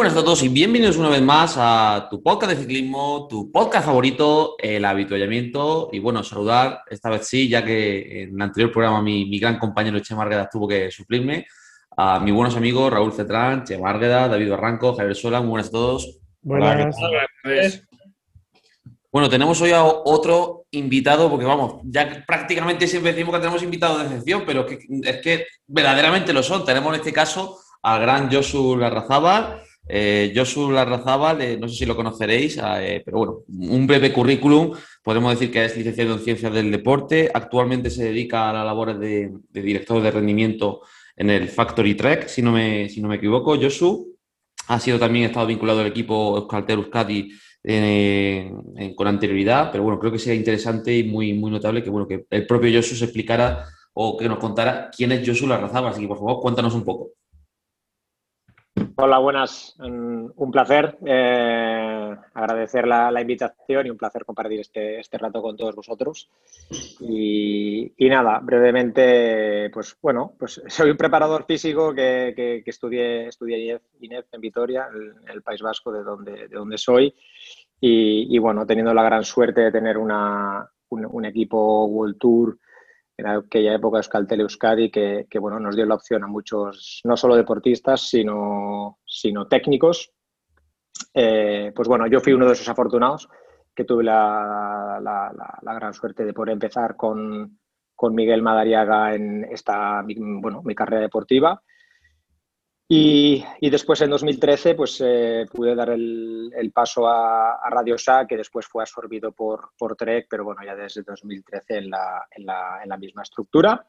Buenas a todos y bienvenidos una vez más a tu podcast de ciclismo, tu podcast favorito, el habituallamiento. Y bueno, saludar esta vez sí, ya que en el anterior programa mi, gran compañero Che Márgueda tuvo que suplirme, a mis buenos amigos Raúl Cetrán, Che Márgueda, David Barranco, Javier Sola. Muy buenas a todos. Buenas. Bueno, tenemos hoy a otro invitado, porque vamos, ya prácticamente siempre decimos que tenemos invitados de excepción, pero es que verdaderamente lo son. Tenemos en este caso al gran Josu Larrazábal eh, Josu Larrazábal, eh, no sé si lo conoceréis, eh, pero bueno, un breve currículum. Podemos decir que es licenciado en Ciencias del Deporte. Actualmente se dedica a las labores de, director de rendimiento en el Factory Trek, si no me, si no me equivoco. Josu ha sido también estado vinculado al equipo Euskaltel Euskadi con anterioridad, pero bueno, creo que sería interesante y muy, muy notable que, bueno, que el propio Josu se explicara o que nos contara quién es Josu Larrazábal. Así que, por favor, cuéntanos un poco. Hola, buenas. Un placer eh, agradecer la, invitación y un placer compartir este, este rato con todos vosotros. Y, nada, brevemente, pues bueno, pues soy un preparador físico que, que, estudié, estudié INEF en Vitoria, en el, País Vasco, de donde, de donde soy. Y, bueno, teniendo la gran suerte de tener una, un, un equipo World Tour en aquella época Euskaltel Euskadi, que, que, bueno, nos dio la opción a muchos, no solo deportistas, sino, sino técnicos. Eh, pues bueno, yo fui uno de esos afortunados que tuve la, la, gran suerte de poder empezar con, con Miguel Madariaga en esta, bueno, mi carrera deportiva y, después en 2013 pues eh, pude dar el, paso a, Radio SA, que después fue absorbido por, por Trek, pero bueno, ya desde 2013 en la, en la, en la misma estructura.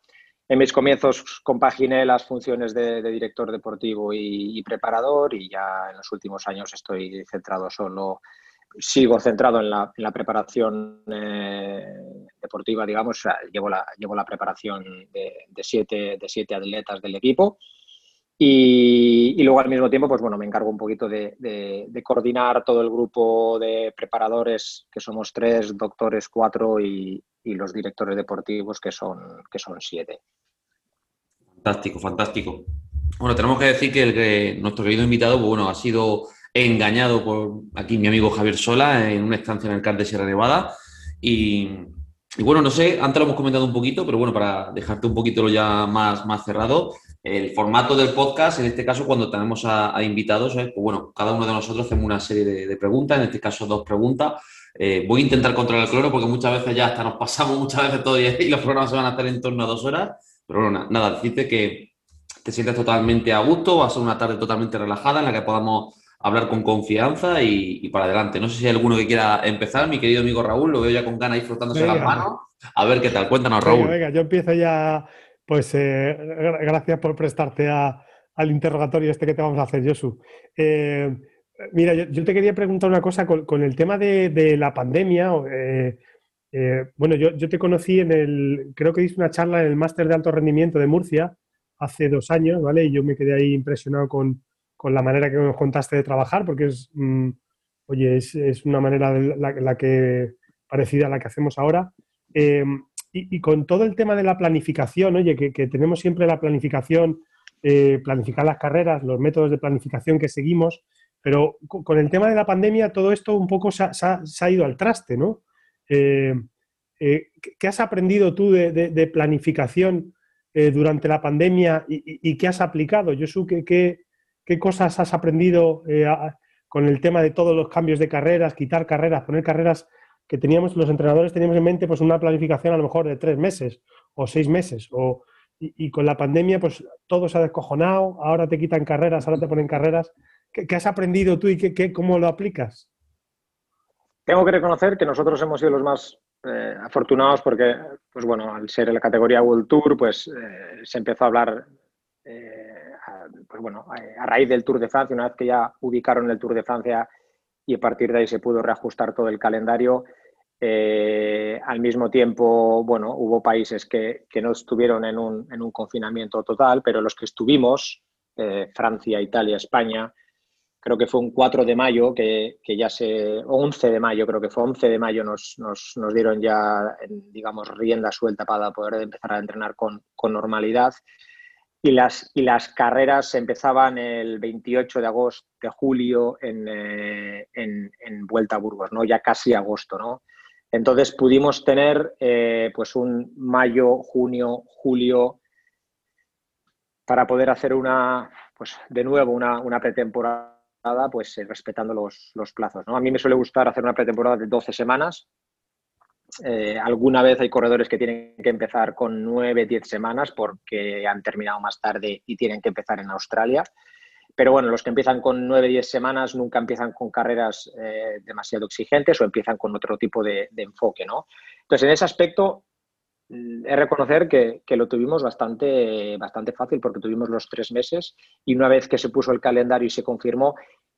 En mis comienzos compaginé las funciones de, director deportivo y, preparador y ya en los últimos años estoy centrado solo, sigo centrado en la, en la preparación eh, deportiva, digamos, llevo la, llevo la preparación de, de, siete, de siete atletas del equipo y, luego al mismo tiempo, pues bueno, me encargo un poquito de, coordinar todo el grupo de preparadores, que somos tres, doctores cuatro y, los directores deportivos, que son, que son siete. Fantástico, fantástico. Bueno, tenemos que decir que, el, nuestro querido invitado, pues bueno, ha sido engañado por aquí mi amigo Javier Sola en una estancia en el CAR de Sierra Nevada. Y, y, bueno, no sé, antes lo hemos comentado un poquito, pero bueno, para dejarte un poquito ya más, más cerrado, el formato del podcast, en este caso, cuando tenemos a, invitados, pues bueno, cada uno de nosotros hacemos una serie de, preguntas, en este caso dos preguntas. Eh, voy a intentar controlar el cloro porque muchas veces ya hasta nos pasamos muchas veces todo y los programas se van a estar en torno a dos horas. Pero bueno, nada, decirte que te sientes totalmente a gusto, va a ser una tarde totalmente relajada en la que podamos hablar con confianza y, para adelante. No sé si hay alguno que quiera empezar, mi querido amigo Raúl, lo veo ya con ganas ahí frotándose las manos. A ver qué tal, cuéntanos, Raúl. venga, yo empiezo ya pues eh, gracias por prestarte al interrogatorio este que te vamos a hacer, Josu. Eh, mira, yo, te quería preguntar una cosa con, el tema de, la pandemia. Eh, bueno, yo, te conocí en el, creo que hice una charla en el máster de alto rendimiento de Murcia hace dos años, ¿vale? Y yo me quedé ahí impresionado con, la manera que nos contaste de trabajar, porque es, mm, oye, es, una manera la, que, parecida a la que hacemos ahora. Y, con todo el tema de la planificación, oye, que, tenemos siempre la planificación, eh, planificar las carreras, los métodos de planificación que seguimos, pero con el tema de la pandemia todo esto un poco se ha, ido al traste, ¿no? Eh, eh, ¿Qué has aprendido tú de, planificación durante la pandemia y, qué has aplicado? Yo ¿qué, qué, qué cosas has aprendido con el tema de todos los cambios de carreras, quitar carreras, poner carreras que teníamos, los entrenadores teníamos en mente pues una planificación a lo mejor de tres meses o seis meses. O, y, con la pandemia pues todo se ha descojonado, ahora te quitan carreras, ahora te ponen carreras. ¿Qué, has aprendido tú y qué, cómo lo aplicas? Tengo que reconocer que nosotros hemos sido los más eh, afortunados porque, pues bueno, al ser la categoría World Tour, pues eh, se empezó a hablar eh, pues bueno, a raíz del Tour de Francia, una vez que ya ubicaron el Tour de Francia y a partir de ahí se pudo reajustar todo el calendario, eh, al mismo tiempo, bueno, hubo países que, no estuvieron en un, en un, confinamiento total, pero los que estuvimos, eh, Francia, Italia, España, creo que fue un 4 de mayo, que, ya se, o 11 de mayo, creo que fue 11 de mayo, nos, nos, nos dieron ya, digamos, rienda suelta para poder empezar a entrenar con, con normalidad. Y las, y las carreras empezaban el 28 de agosto, de julio, en, eh, en, en, Vuelta a Burgos, ¿no? Ya casi agosto, ¿no? Entonces pudimos tener eh, pues un mayo, junio, julio para poder hacer una, pues de nuevo, una, pretemporada, pues eh, respetando los, plazos. A mí me suele gustar hacer una pretemporada de 12 semanas. Eh, alguna vez hay corredores que tienen que empezar con 9, 10 semanas porque han terminado más tarde y tienen que empezar en Australia. Pero bueno, los que empiezan con 9-10 semanas nunca empiezan con carreras eh, demasiado exigentes o empiezan con otro tipo de, enfoque, ¿no? Entonces, en ese aspecto, mm, es reconocer que, lo tuvimos bastante, bastante fácil porque tuvimos los tres meses y una vez que se puso el calendario y se confirmó,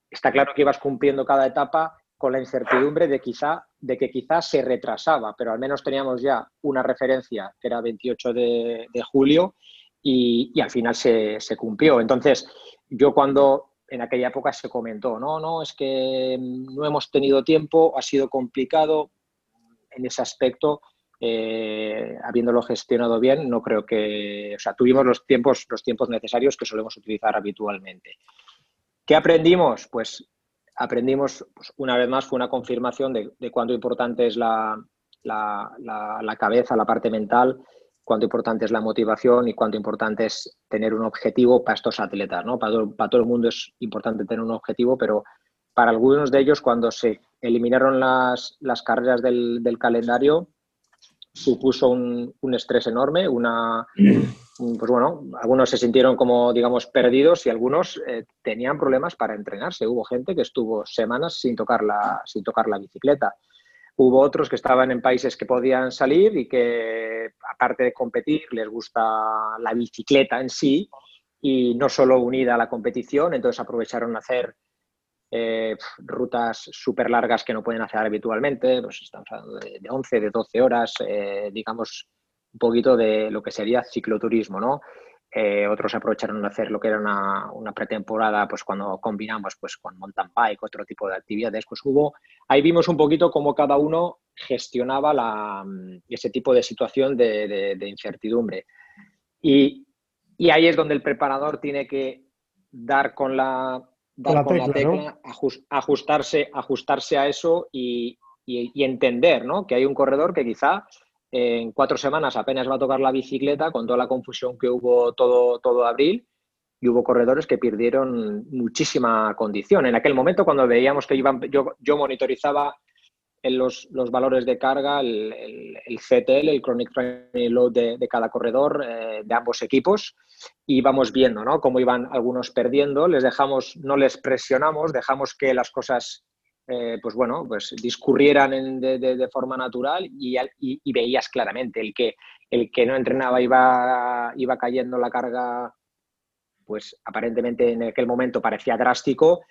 está claro que ibas cumpliendo cada etapa con la incertidumbre de, quizá, de que quizás se retrasaba, pero al menos teníamos ya una referencia que era 28 de, julio y, al final se, se cumplió. Entonces, yo cuando en aquella época se comentó, no, no, es que no hemos tenido tiempo, ha sido complicado en ese aspecto, eh, habiéndolo gestionado bien, no creo que, o sea, tuvimos los tiempos, los tiempos necesarios que solemos utilizar habitualmente. ¿Qué aprendimos? Pues aprendimos, pues, una vez más, fue una confirmación de, cuánto importante es la, la cabeza, la parte mental, cuánto importante es la motivación y cuánto importante es tener un objetivo para estos atletas. ¿no? Para, todo, el mundo es importante tener un objetivo, pero para algunos de ellos, cuando se eliminaron las, carreras del, calendario, supuso un, estrés enorme, una, pues bueno, algunos se sintieron como, digamos, perdidos y algunos eh, tenían problemas para entrenarse. Hubo gente que estuvo semanas sin tocar la, sin tocar la bicicleta. Hubo otros que estaban en países que podían salir y que, aparte de competir, les gusta la bicicleta en sí y no solo unida a la competición, entonces aprovecharon a hacer eh, rutas súper largas que no pueden hacer habitualmente, pues estamos hablando de, 11, de 12 horas, eh, digamos, un poquito de lo que sería cicloturismo, ¿no? Eh, otros aprovecharon de hacer lo que era una, pretemporada, pues cuando combinamos pues con mountain bike, otro tipo de actividades, pues hubo, ahí vimos un poquito cómo cada uno gestionaba la, ese tipo de situación de, incertidumbre. Y, ahí es donde el preparador tiene que dar con la, tecla, ajustarse, ajustarse a eso y, y entender ¿no? que hay un corredor que quizá en cuatro semanas apenas va a tocar la bicicleta con toda la confusión que hubo todo, todo abril y hubo corredores que perdieron muchísima condición. En aquel momento, cuando veíamos que iban, yo, yo monitorizaba los, los, valores de carga, el, el, CTL, el Chronic Training Load de, cada corredor, eh, de ambos equipos, y íbamos viendo ¿no? cómo iban algunos perdiendo. Les dejamos, no les presionamos, dejamos que las cosas eh, pues bueno, pues discurrieran de, forma natural y, veías claramente el que, el que no entrenaba iba, iba cayendo la carga, pues aparentemente en aquel momento parecía drástico,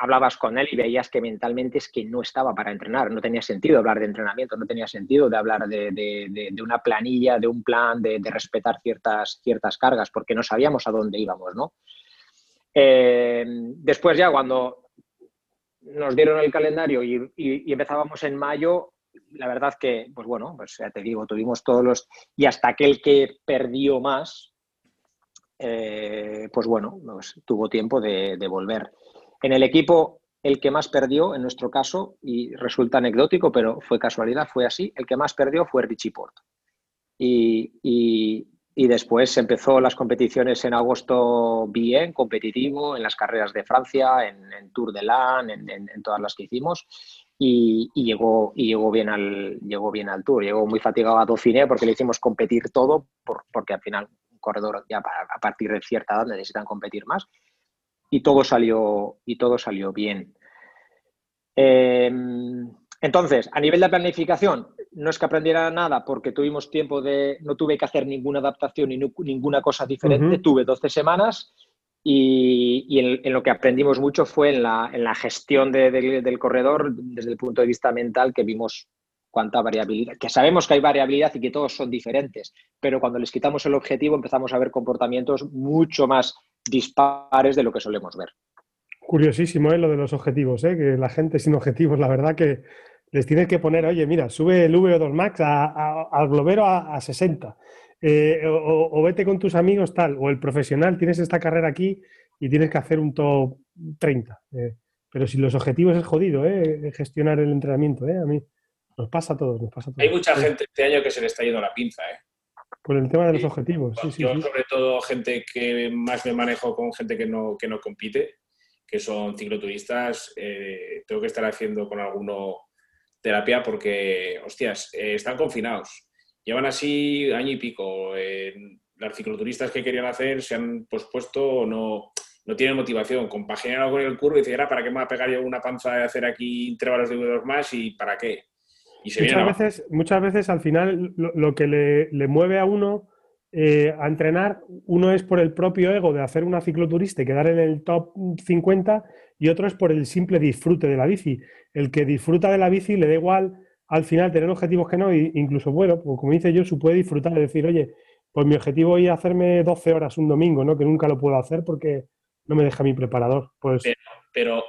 hablabas con él y veías que mentalmente es que no estaba para entrenar, no tenía sentido hablar de entrenamiento, no tenía sentido de hablar de, una planilla, de un plan, de, respetar ciertas, ciertas cargas, porque no sabíamos a dónde íbamos, ¿no? Eh, después ya cuando nos dieron el calendario y, empezábamos en mayo, la verdad que, pues bueno, pues ya te digo, tuvimos todos los... Y hasta aquel que perdió más, eh, pues bueno, pues tuvo tiempo de, volver. En el equipo, el que más perdió, en nuestro caso, y resulta anecdótico, pero fue casualidad, fue así, el que más perdió fue Richie Porto. y, y después empezó las competiciones en agosto bien, competitivo, en las carreras de Francia, en, Tour de LAN, en, todas las que hicimos. Y, llegó, y llegó, bien al, llegó bien al Tour. Llegó muy fatigado a Dauphiné porque le hicimos competir todo, porque al final un corredor ya a partir de cierta edad necesitan competir más. Y todo salió, y todo salió bien. Em, entonces, a nivel de planificación, no es que aprendiera nada porque tuvimos tiempo de, no tuve que hacer ninguna adaptación y ninguna cosa diferente, tuve 12 semanas Y, en, lo que aprendimos mucho fue en la, en la gestión del corredor desde el punto de vista mental que vimos cuánta variabilidad, que sabemos que hay variabilidad y que todos son diferentes, pero cuando les quitamos el objetivo empezamos a ver comportamientos mucho más dispares de lo que solemos ver. Curiosísimo ¿eh? lo de los objetivos, ¿eh? que la gente sin objetivos, la verdad que les tienes que poner, oye, mira, sube el VO2 Max al globero a, 60, eh, o, vete con tus amigos tal, o el profesional, tienes esta carrera aquí y tienes que hacer un top 30. Eh. pero si los objetivos es jodido, ¿eh? gestionar el entrenamiento, ¿eh? a mí nos pasa a todos, nos pasa a todos. Hay mucha gente este año que se le está yendo la pinza, ¿eh? Por el tema de los objetivos. Sí, yo, sobre todo, gente que más me manejo con gente que no, que no compite, que son cicloturistas, eh, tengo que estar haciendo con alguno terapia porque, hostias, eh, están confinados. Llevan así año y pico. las cicloturistas que querían hacer se han pospuesto o no, no tienen motivación. Compaginan con el curvo y dicen, ¿para qué me va a pegar yo una panza de hacer aquí intervalos de dos más y para qué? muchas, veces, muchas veces al final lo, que le, mueve a uno eh, a entrenar, uno es por el propio ego de hacer una cicloturista y quedar en el top 50 y otro es por el simple disfrute de la bici. El que disfruta de la bici le da igual al final tener objetivos que no, e incluso, bueno, pues como dice yo, se puede disfrutar de decir, oye, pues mi objetivo es hacerme 12 horas un domingo, ¿no? Que nunca lo puedo hacer porque no me deja mi preparador. Pues... Pero,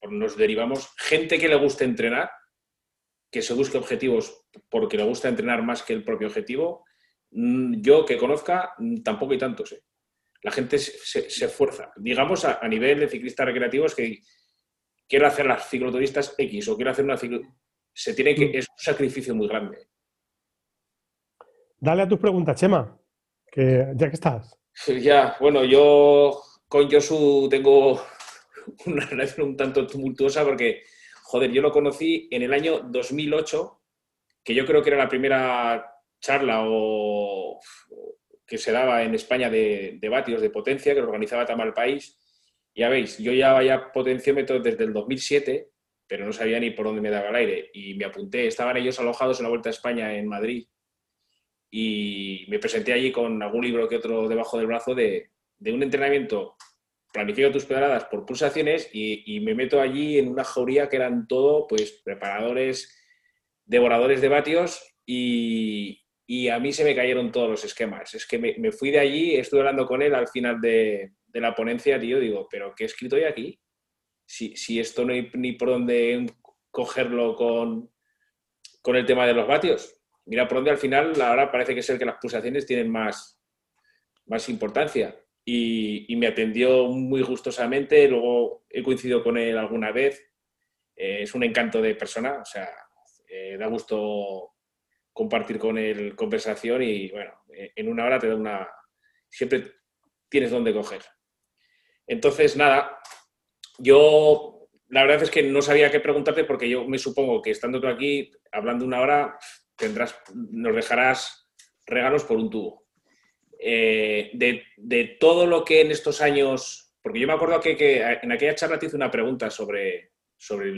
pero nos derivamos, gente que le guste entrenar, que se busque objetivos porque le gusta entrenar más que el propio objetivo, mm, yo que conozca, mm, tampoco hay tantos. ¿eh? La gente se, esfuerza. Digamos, a, nivel de ciclistas recreativos que quiero hacer las cicloturistas X o quiero hacer una ciclo... Se tiene que... Mm. Es un sacrificio muy grande. Dale a tus preguntas, Chema, que ya que estás. Ya, bueno, yo con Josu tengo una relación un tanto tumultuosa porque joder, yo lo conocí en el año 2008, que yo creo que era la primera charla o, que se daba en España de, de vatios de potencia, que lo organizaba Tamal País. Ya veis, yo ya vaya potenciómetro desde el 2007, pero no sabía ni por dónde me daba el aire. Y me apunté, estaban ellos alojados en la Vuelta a España en Madrid. Y me presenté allí con algún libro que otro debajo del brazo de, de un entrenamiento planifico tus pedaladas por pulsaciones y, me meto allí en una jauría que eran todo, pues, preparadores, devoradores de vatios y, a mí se me cayeron todos los esquemas. Es que me, fui de allí, estuve hablando con él al final de, la ponencia, tío, digo, ¿pero qué he escrito yo aquí? Si, si esto no hay ni por dónde cogerlo con, con el tema de los vatios. Mira por dónde al final ahora parece que es el que las pulsaciones tienen más, más importancia y, me atendió muy gustosamente. Luego he coincidido con él alguna vez. Eh, es un encanto de persona, o sea, eh, da gusto compartir con él conversación y bueno, eh, en una hora te da una... Siempre tienes donde coger. Entonces, nada, yo la verdad es que no sabía qué preguntarte porque yo me supongo que estando tú aquí hablando una hora, tendrás, nos dejarás regalos por un tubo. Eh, de, todo lo que en estos años, porque yo me acuerdo que, en aquella charla te hice una pregunta sobre, sobre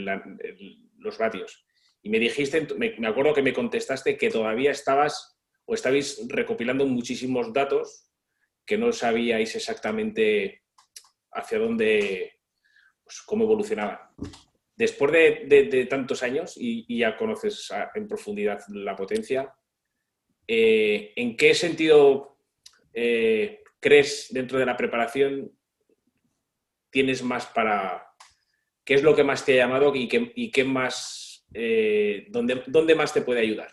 los ratios y me dijiste, me, acuerdo que me contestaste que todavía estabas o estabais recopilando muchísimos datos que no sabíais exactamente hacia dónde, pues, cómo evolucionaban. Después de, tantos años y, ya conoces en profundidad la potencia, eh, ¿en qué sentido eh, crees dentro de la preparación tienes más para... ¿Qué es lo que más te ha llamado y qué, y qué más... Eh, dónde, dónde, más te puede ayudar?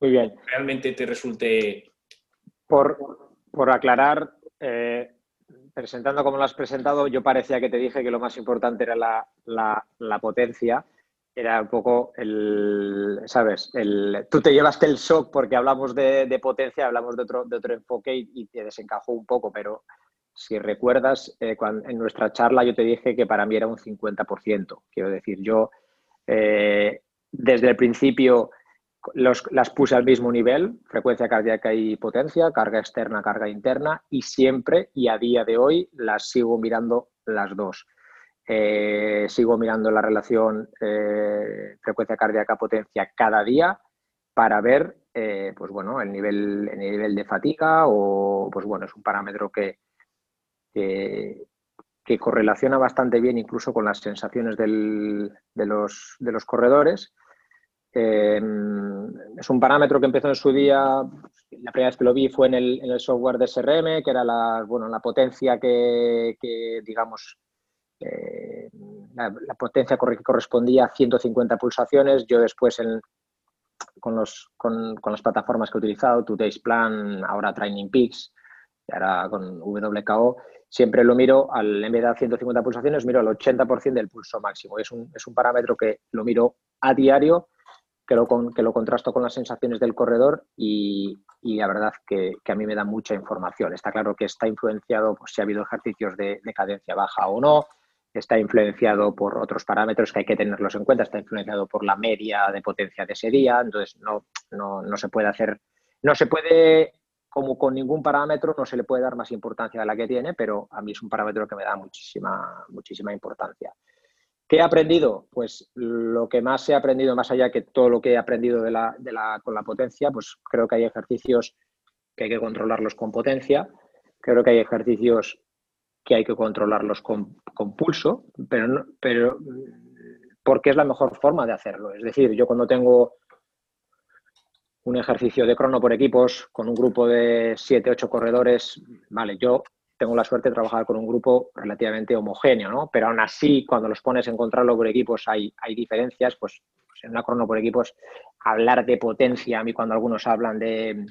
Muy bien. Realmente te resulte... Por, por aclarar, eh, presentando como lo has presentado, yo parecía que te dije que lo más importante era la, la, la potencia era un poco el, ¿sabes? El, tú te llevaste el shock porque hablamos de, potencia, hablamos de otro, de otro enfoque y, te desencajó un poco, pero si recuerdas, eh, cuando, en nuestra charla yo te dije que para mí era un 50%. Quiero decir, yo eh, desde el principio las puse al mismo nivel, frecuencia cardíaca y potencia, carga externa, carga interna, y siempre y a día de hoy las sigo mirando las dos. Eh, sigo mirando la relación eh, frecuencia cardíaca-potencia cada día para ver pues bueno, el, nivel, el nivel de fatiga o pues bueno, es un parámetro que, correlaciona bastante bien incluso con las sensaciones de, los, de, los, corredores. Em, es un parámetro que empezó en su día, la primera vez que lo vi fue en el, software de SRM, que era la, bueno, la potencia que, digamos, eh, la, potencia que correspondía a 150 pulsaciones. Yo después con, los, con, con, las plataformas que he utilizado, Today's Plan, ahora Training Peaks, ahora con WKO, siempre lo miro, al, en vez de 150 pulsaciones, miro al 80% del pulso máximo. Es un, es un parámetro que lo miro a diario, que lo, que lo contrasto con las sensaciones del corredor y, la verdad que, a mí me da mucha información. Está claro que está influenciado por si ha habido ejercicios de, de cadencia baja o no, está influenciado por otros parámetros que hay que tenerlos en cuenta, está influenciado por la media de potencia de ese día, entonces no, no, no se puede hacer, no se puede, como con ningún parámetro, no se le puede dar más importancia a la que tiene, pero a mí es un parámetro que me da muchísima, muchísima importancia. ¿Qué he aprendido? Pues lo que más he aprendido, más allá que todo lo que he aprendido de la, de la, con la potencia, pues creo que hay ejercicios que hay que controlarlos con potencia, creo que hay ejercicios que hay que controlarlos con, pulso, pero, pero porque es la mejor forma de hacerlo. Es decir, yo cuando tengo un ejercicio de crono por equipos con un grupo de 7, 8 corredores, vale, yo tengo la suerte de trabajar con un grupo relativamente homogéneo, ¿no? Pero aún así, cuando los pones en control por equipos hay, hay diferencias, pues, pues, en una crono por equipos, hablar de potencia, a mí cuando algunos hablan de,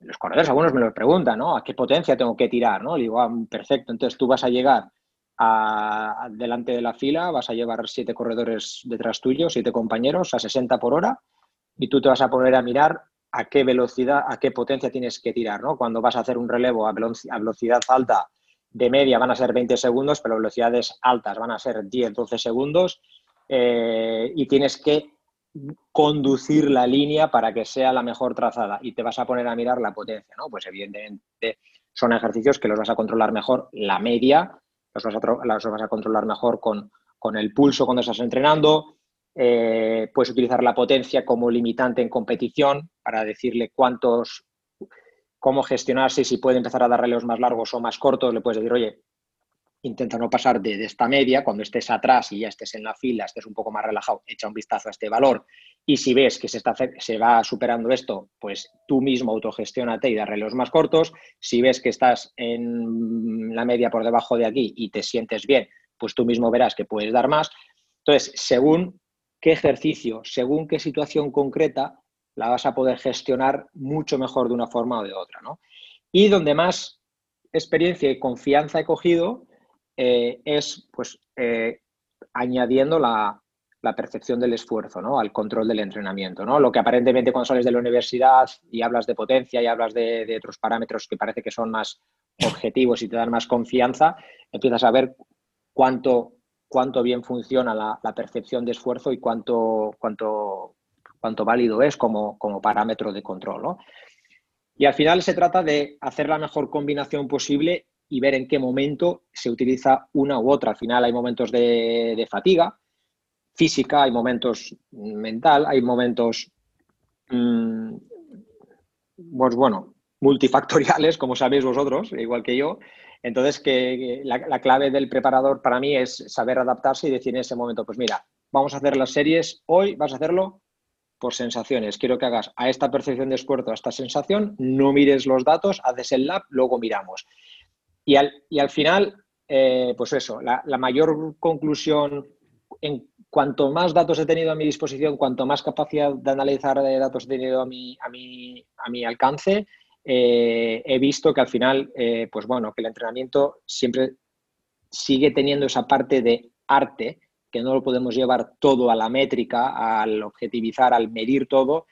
los corredores, algunos me lo preguntan, ¿no? ¿A qué potencia tengo que tirar? ¿no? Le digo, ah, perfecto, entonces tú vas a llegar a, delante de la fila, vas a llevar siete corredores detrás tuyo, siete compañeros a 60 por hora y tú te vas a poner a mirar a qué velocidad, a qué potencia tienes que tirar, ¿no? Cuando vas a hacer un relevo a velocidad alta de media van a ser 20 segundos, pero velocidades altas van a ser 10, 12 segundos eh, y tienes que conducir la línea para que sea la mejor trazada y te vas a poner a mirar la potencia, ¿no? Pues evidentemente son ejercicios que los vas a controlar mejor la media, los vas a, los vas a controlar mejor con, con, el pulso cuando estás entrenando, eh, puedes utilizar la potencia como limitante en competición para decirle cuántos, cómo gestionarse, si puede empezar a dar releos más largos o más cortos, le puedes decir, oye, intenta no pasar de, esta media, cuando estés atrás y ya estés en la fila, estés un poco más relajado, echa un vistazo a este valor y si ves que se, está, se va superando esto, pues tú mismo autogestionate y darle los más cortos. Si ves que estás en la media por debajo de aquí y te sientes bien, pues tú mismo verás que puedes dar más. Entonces, según qué ejercicio, según qué situación concreta, la vas a poder gestionar mucho mejor de una forma o de otra. ¿no? Y donde más experiencia y confianza he cogido eh, es pues, eh, añadiendo la, percepción del esfuerzo ¿no? al control del entrenamiento. ¿no? Lo que aparentemente cuando sales de la universidad y hablas de potencia y hablas de, otros parámetros que parece que son más objetivos y te dan más confianza, empiezas a ver cuánto, cuánto bien funciona la, percepción de esfuerzo y cuánto, cuánto, cuánto válido es como, como parámetro de control. Y al final se trata de hacer la mejor combinación posible y ver en qué momento se utiliza una u otra. Al final hay momentos de, fatiga física, hay momentos mental, hay momentos, mm, pues bueno, multifactoriales, como sabéis vosotros, igual que yo. Entonces, que la, la, clave del preparador para mí es saber adaptarse y decir en ese momento, pues mira, vamos a hacer las series, hoy vas a hacerlo por sensaciones. Quiero que hagas a esta percepción de esfuerzo, a esta sensación, no mires los datos, haces el lab, luego miramos. Y al, final, eh, pues eso, la, mayor conclusión, en cuanto más datos he tenido a mi disposición, cuanto más capacidad de analizar de datos he tenido a mi alcance, eh, he visto que al final, eh, pues bueno, que el entrenamiento siempre sigue teniendo esa parte de arte, que no lo podemos llevar todo a la métrica, al objetivizar, al medir todo,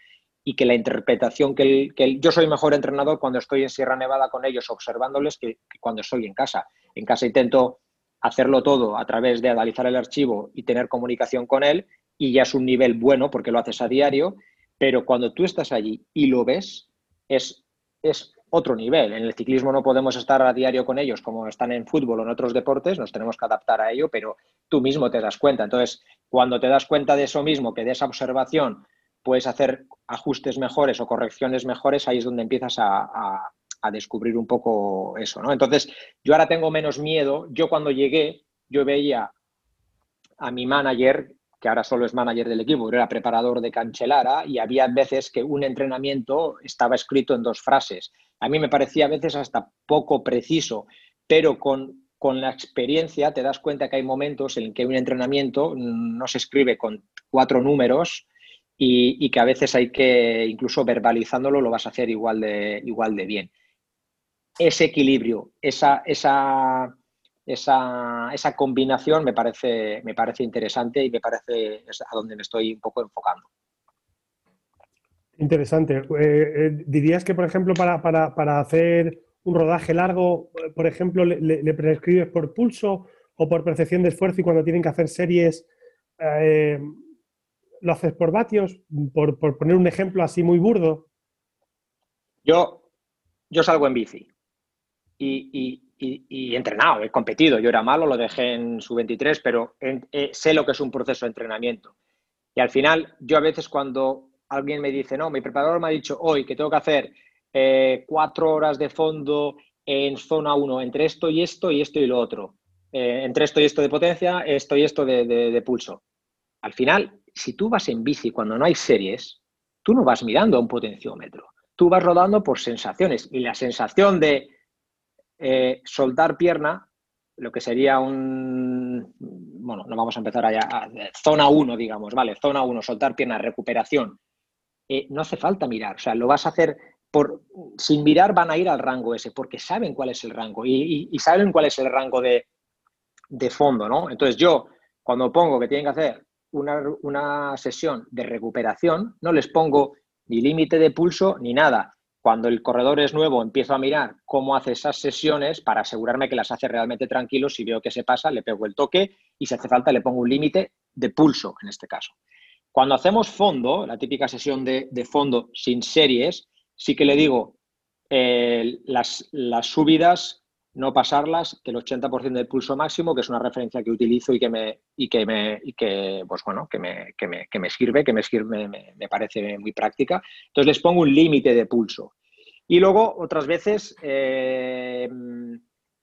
y que la interpretación que, el, yo soy mejor entrenador cuando estoy en Sierra Nevada con ellos observándoles que, cuando estoy en casa. En casa intento hacerlo todo a través de analizar el archivo y tener comunicación con él y ya es un nivel bueno porque lo haces a diario, pero cuando tú estás allí y lo ves, es, es otro nivel. En el ciclismo no podemos estar a diario con ellos como están en fútbol o en otros deportes, nos tenemos que adaptar a ello, pero tú mismo te das cuenta. Entonces, cuando te das cuenta de eso mismo, que de esa observación puedes hacer ajustes mejores o correcciones mejores, ahí es donde empiezas a, descubrir un poco eso, ¿no? Entonces, yo ahora tengo menos miedo. Yo cuando llegué, yo veía a mi manager, que ahora solo es manager del equipo, era preparador de Cancelara, y había veces que un entrenamiento estaba escrito en dos frases. A mí me parecía a veces hasta poco preciso, pero con, con la experiencia te das cuenta que hay momentos en que un entrenamiento no se escribe con cuatro números, y, que a veces hay que, incluso verbalizándolo, lo vas a hacer igual de, igual de bien. Ese equilibrio, esa, esa, esa, esa combinación me parece, me parece interesante y me parece a donde me estoy un poco enfocando. Interesante. Eh, eh, ¿Dirías que, por ejemplo, para, para, para, hacer un rodaje largo, por ejemplo, le, le, prescribes por pulso o por percepción de esfuerzo y cuando tienen que hacer series, eh, lo haces por vatios? Por, poner un ejemplo así muy burdo. Yo, yo salgo en bici y, y, entrenado, he competido. Yo era malo, lo dejé en su 23, pero eh, sé lo que es un proceso de entrenamiento. Y al final, yo a veces cuando alguien me dice, no, mi preparador me ha dicho hoy que tengo que hacer eh, cuatro horas de fondo en zona 1, entre esto y esto y esto y lo otro, eh, entre esto y esto de potencia, esto y esto de pulso. Al final, si tú vas en bici cuando no hay series, tú no vas mirando a un potenciómetro, tú vas rodando por sensaciones y la sensación de eh, soltar pierna, lo que sería un, bueno, no vamos a empezar allá, a, zona 1, digamos, ¿vale? Zona 1, soltar pierna, recuperación. Eh, no hace falta mirar, o sea, lo vas a hacer por, sin mirar van a ir al rango ese, porque saben cuál es el rango y, saben cuál es el rango de, de fondo, ¿no? Entonces yo, cuando pongo que tienen que hacer una, sesión de recuperación, no les pongo ni límite de pulso ni nada. Cuando el corredor es nuevo, empiezo a mirar cómo hace esas sesiones para asegurarme que las hace realmente tranquilos. Si veo que se pasa, le pego el toque y si hace falta, le pongo un límite de pulso en este caso. Cuando hacemos fondo, la típica sesión de, fondo sin series, sí que le digo eh, las, las subidas no pasarlas, que el 80% del pulso máximo, que es una referencia que utilizo y que me, y que me, y que, pues bueno, que me, que me, que me sirve, que me, sirve, me, parece muy práctica. Entonces les pongo un límite de pulso. Y luego, otras veces, eh,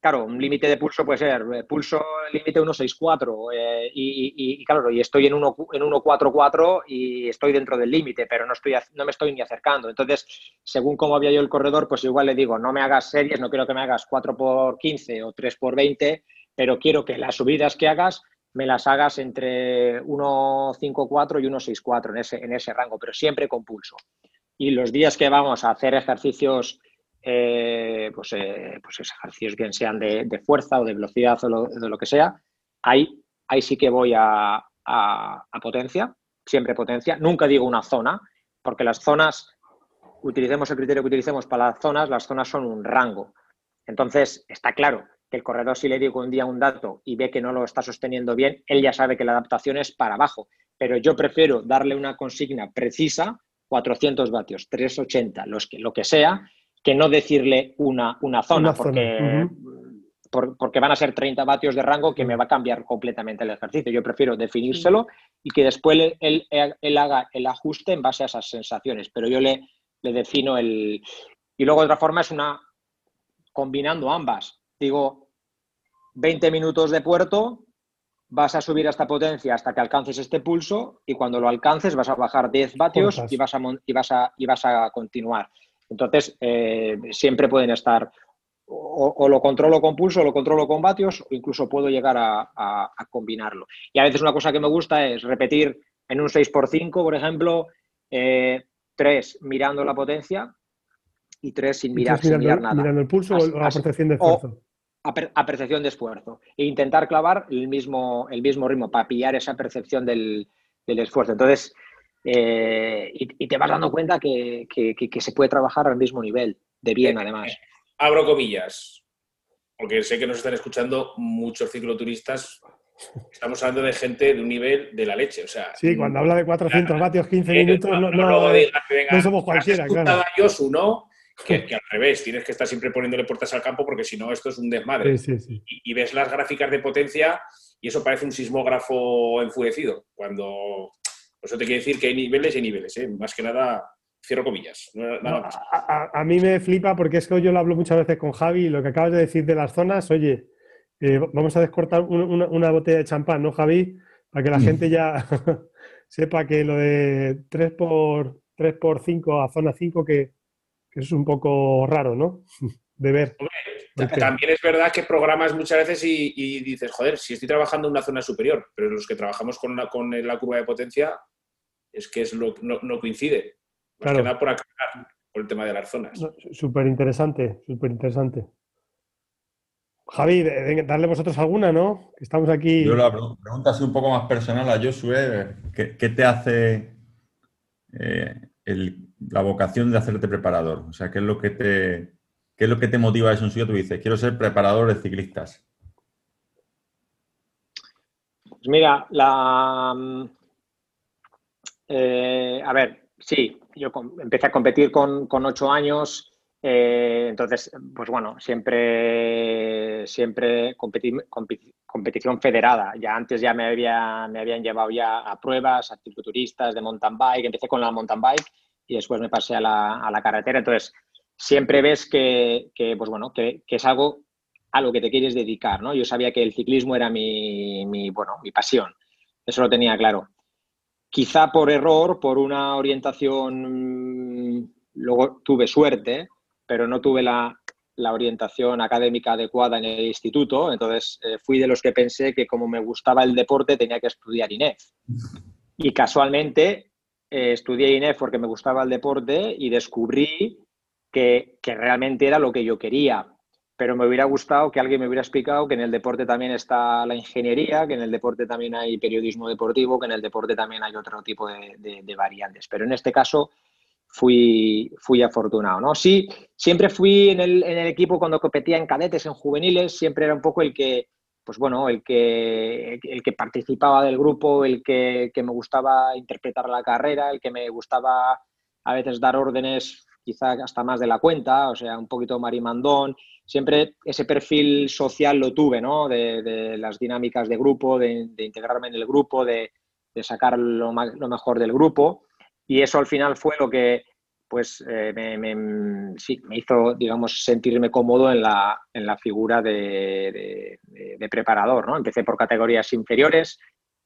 claro, un límite de pulso puede ser eh, pulso límite 164 eh, y, y, claro, y estoy en 144 en y estoy dentro del límite, pero no, estoy, no me estoy ni acercando. Entonces, según cómo había yo el corredor, pues igual le digo, no me hagas series, no quiero que me hagas 4 por 15 o 3 por 20, pero quiero que las subidas que hagas me las hagas entre 154 y 164 en ese, en ese rango, pero siempre con pulso. Y los días que vamos a hacer ejercicios eh, pues, eh, pues ejercicios bien sean de, fuerza o de velocidad o de lo que sea, ahí, ahí sí que voy a, potencia, siempre potencia. Nunca digo una zona, porque las zonas, utilicemos el criterio que utilicemos para las zonas, las zonas son un rango. Entonces, está claro que el corredor, si le digo un día un dato y ve que no lo está sosteniendo bien, él ya sabe que la adaptación es para abajo. Pero yo prefiero darle una consigna precisa, 400 vatios, 380, los que, lo que sea, que no decirle una, una zona, porque, porque van a ser 30 vatios de rango que me va a cambiar completamente el ejercicio. Yo prefiero definírselo y que después él, él, haga el ajuste en base a esas sensaciones, pero yo le, le defino el... Y luego otra forma es una combinando ambas. Digo, 20 minutos de puerto, vas a subir a esta potencia hasta que alcances este pulso y cuando lo alcances vas a bajar 10 vatios y vas, a, y, vas a, y vas a continuar. Entonces, eh, siempre pueden estar, o, lo controlo con pulso, o lo controlo con vatios, o incluso puedo llegar a, combinarlo. Y a veces una cosa que me gusta es repetir en un 6x5, por ejemplo, eh, 3 mirando la potencia y 3 sin mirar, sin mirar nada. Mirando el pulso o la percepción de esfuerzo. A, percepción de esfuerzo. E intentar clavar el mismo, el mismo ritmo para pillar esa percepción del, del esfuerzo. Entonces, eh, y, te vas dando cuenta que, se puede trabajar al mismo nivel, de bien eh, además. Eh, abro comillas, porque sé que nos están escuchando muchos cicloturistas. Estamos hablando de gente de un nivel de la leche. O sea, sí, cuando habla de 400 vatios, 15 minutos, no, no, somos cualquiera. Claro. Yosu, ¿no? Que, al revés, tienes que estar siempre poniéndole puertas al campo porque si no, esto es un desmadre. Y, ves las gráficas de potencia y eso parece un sismógrafo enfurecido. Cuando eso te quiere decir que hay niveles y niveles, ¿eh? más que nada Cierro comillas. a, mí me flipa porque es que yo lo hablo muchas veces con Javi y lo que acabas de decir de las zonas, oye, eh, vamos a descortar una, botella de champán, ¿no, Javi? Para que la mm. gente ya sepa que lo de 3 por, 3 por 5 a zona 5, que, es un poco raro, ¿no? De ver. También es verdad que programas muchas veces y, dices, joder, si estoy trabajando en una zona superior, pero los que trabajamos con la, con la curva de potencia es que es lo, no, coincide. claro. que por aclarar por el tema de las zonas. Súper interesante, súper interesante. Javi, darle vosotros alguna, ¿no? Estamos aquí. Yo la pregunta así un poco más personal a Josué. ¿Qué, te hace eh, la vocación de hacerte preparador? O sea, ¿qué es lo que te, qué es lo que te motiva eso en suyo? Tú dices, quiero ser preparador de ciclistas. Pues mira, la, mm, eh, a ver, sí, yo empecé a competir con, ocho años, eh, entonces, pues bueno, siempre, siempre competición federada. Ya antes ya me, había, me habían llevado ya a pruebas, a cicloturistas de mountain bike, empecé con la mountain bike y después me pasé a la, carretera. Entonces, siempre ves que, pues bueno, que, es algo a lo que te quieres dedicar, ¿no? Yo sabía que el ciclismo era mi, bueno, mi pasión, eso lo tenía claro quizá por error, por una orientación, luego tuve suerte, pero no tuve la, orientación académica adecuada en el instituto, entonces eh, fui de los que pensé que como me gustaba el deporte tenía que estudiar INEF. Y casualmente eh, estudié INEF porque me gustaba el deporte y descubrí que, realmente era lo que yo quería pero me hubiera gustado que alguien me hubiera explicado que en el deporte también está la ingeniería, que en el deporte también hay periodismo deportivo, que en el deporte también hay otro tipo de, variantes. Pero en este caso fui, fui afortunado. ¿no? Sí, siempre fui en el, equipo cuando competía en cadetes, en juveniles, siempre era un poco el que, pues bueno, el que, el que participaba del grupo, el que, que me gustaba interpretar la carrera, el que me gustaba a veces dar órdenes quizá hasta más de la cuenta, o sea, un poquito marimandón, siempre ese perfil social lo tuve, ¿no? De, las dinámicas de grupo, de, integrarme en el grupo, de, sacar lo, mejor del grupo. Y eso al final fue lo que, pues, eh, me, hizo, digamos, sentirme cómodo en la, en la figura de, preparador, ¿no? Empecé por categorías inferiores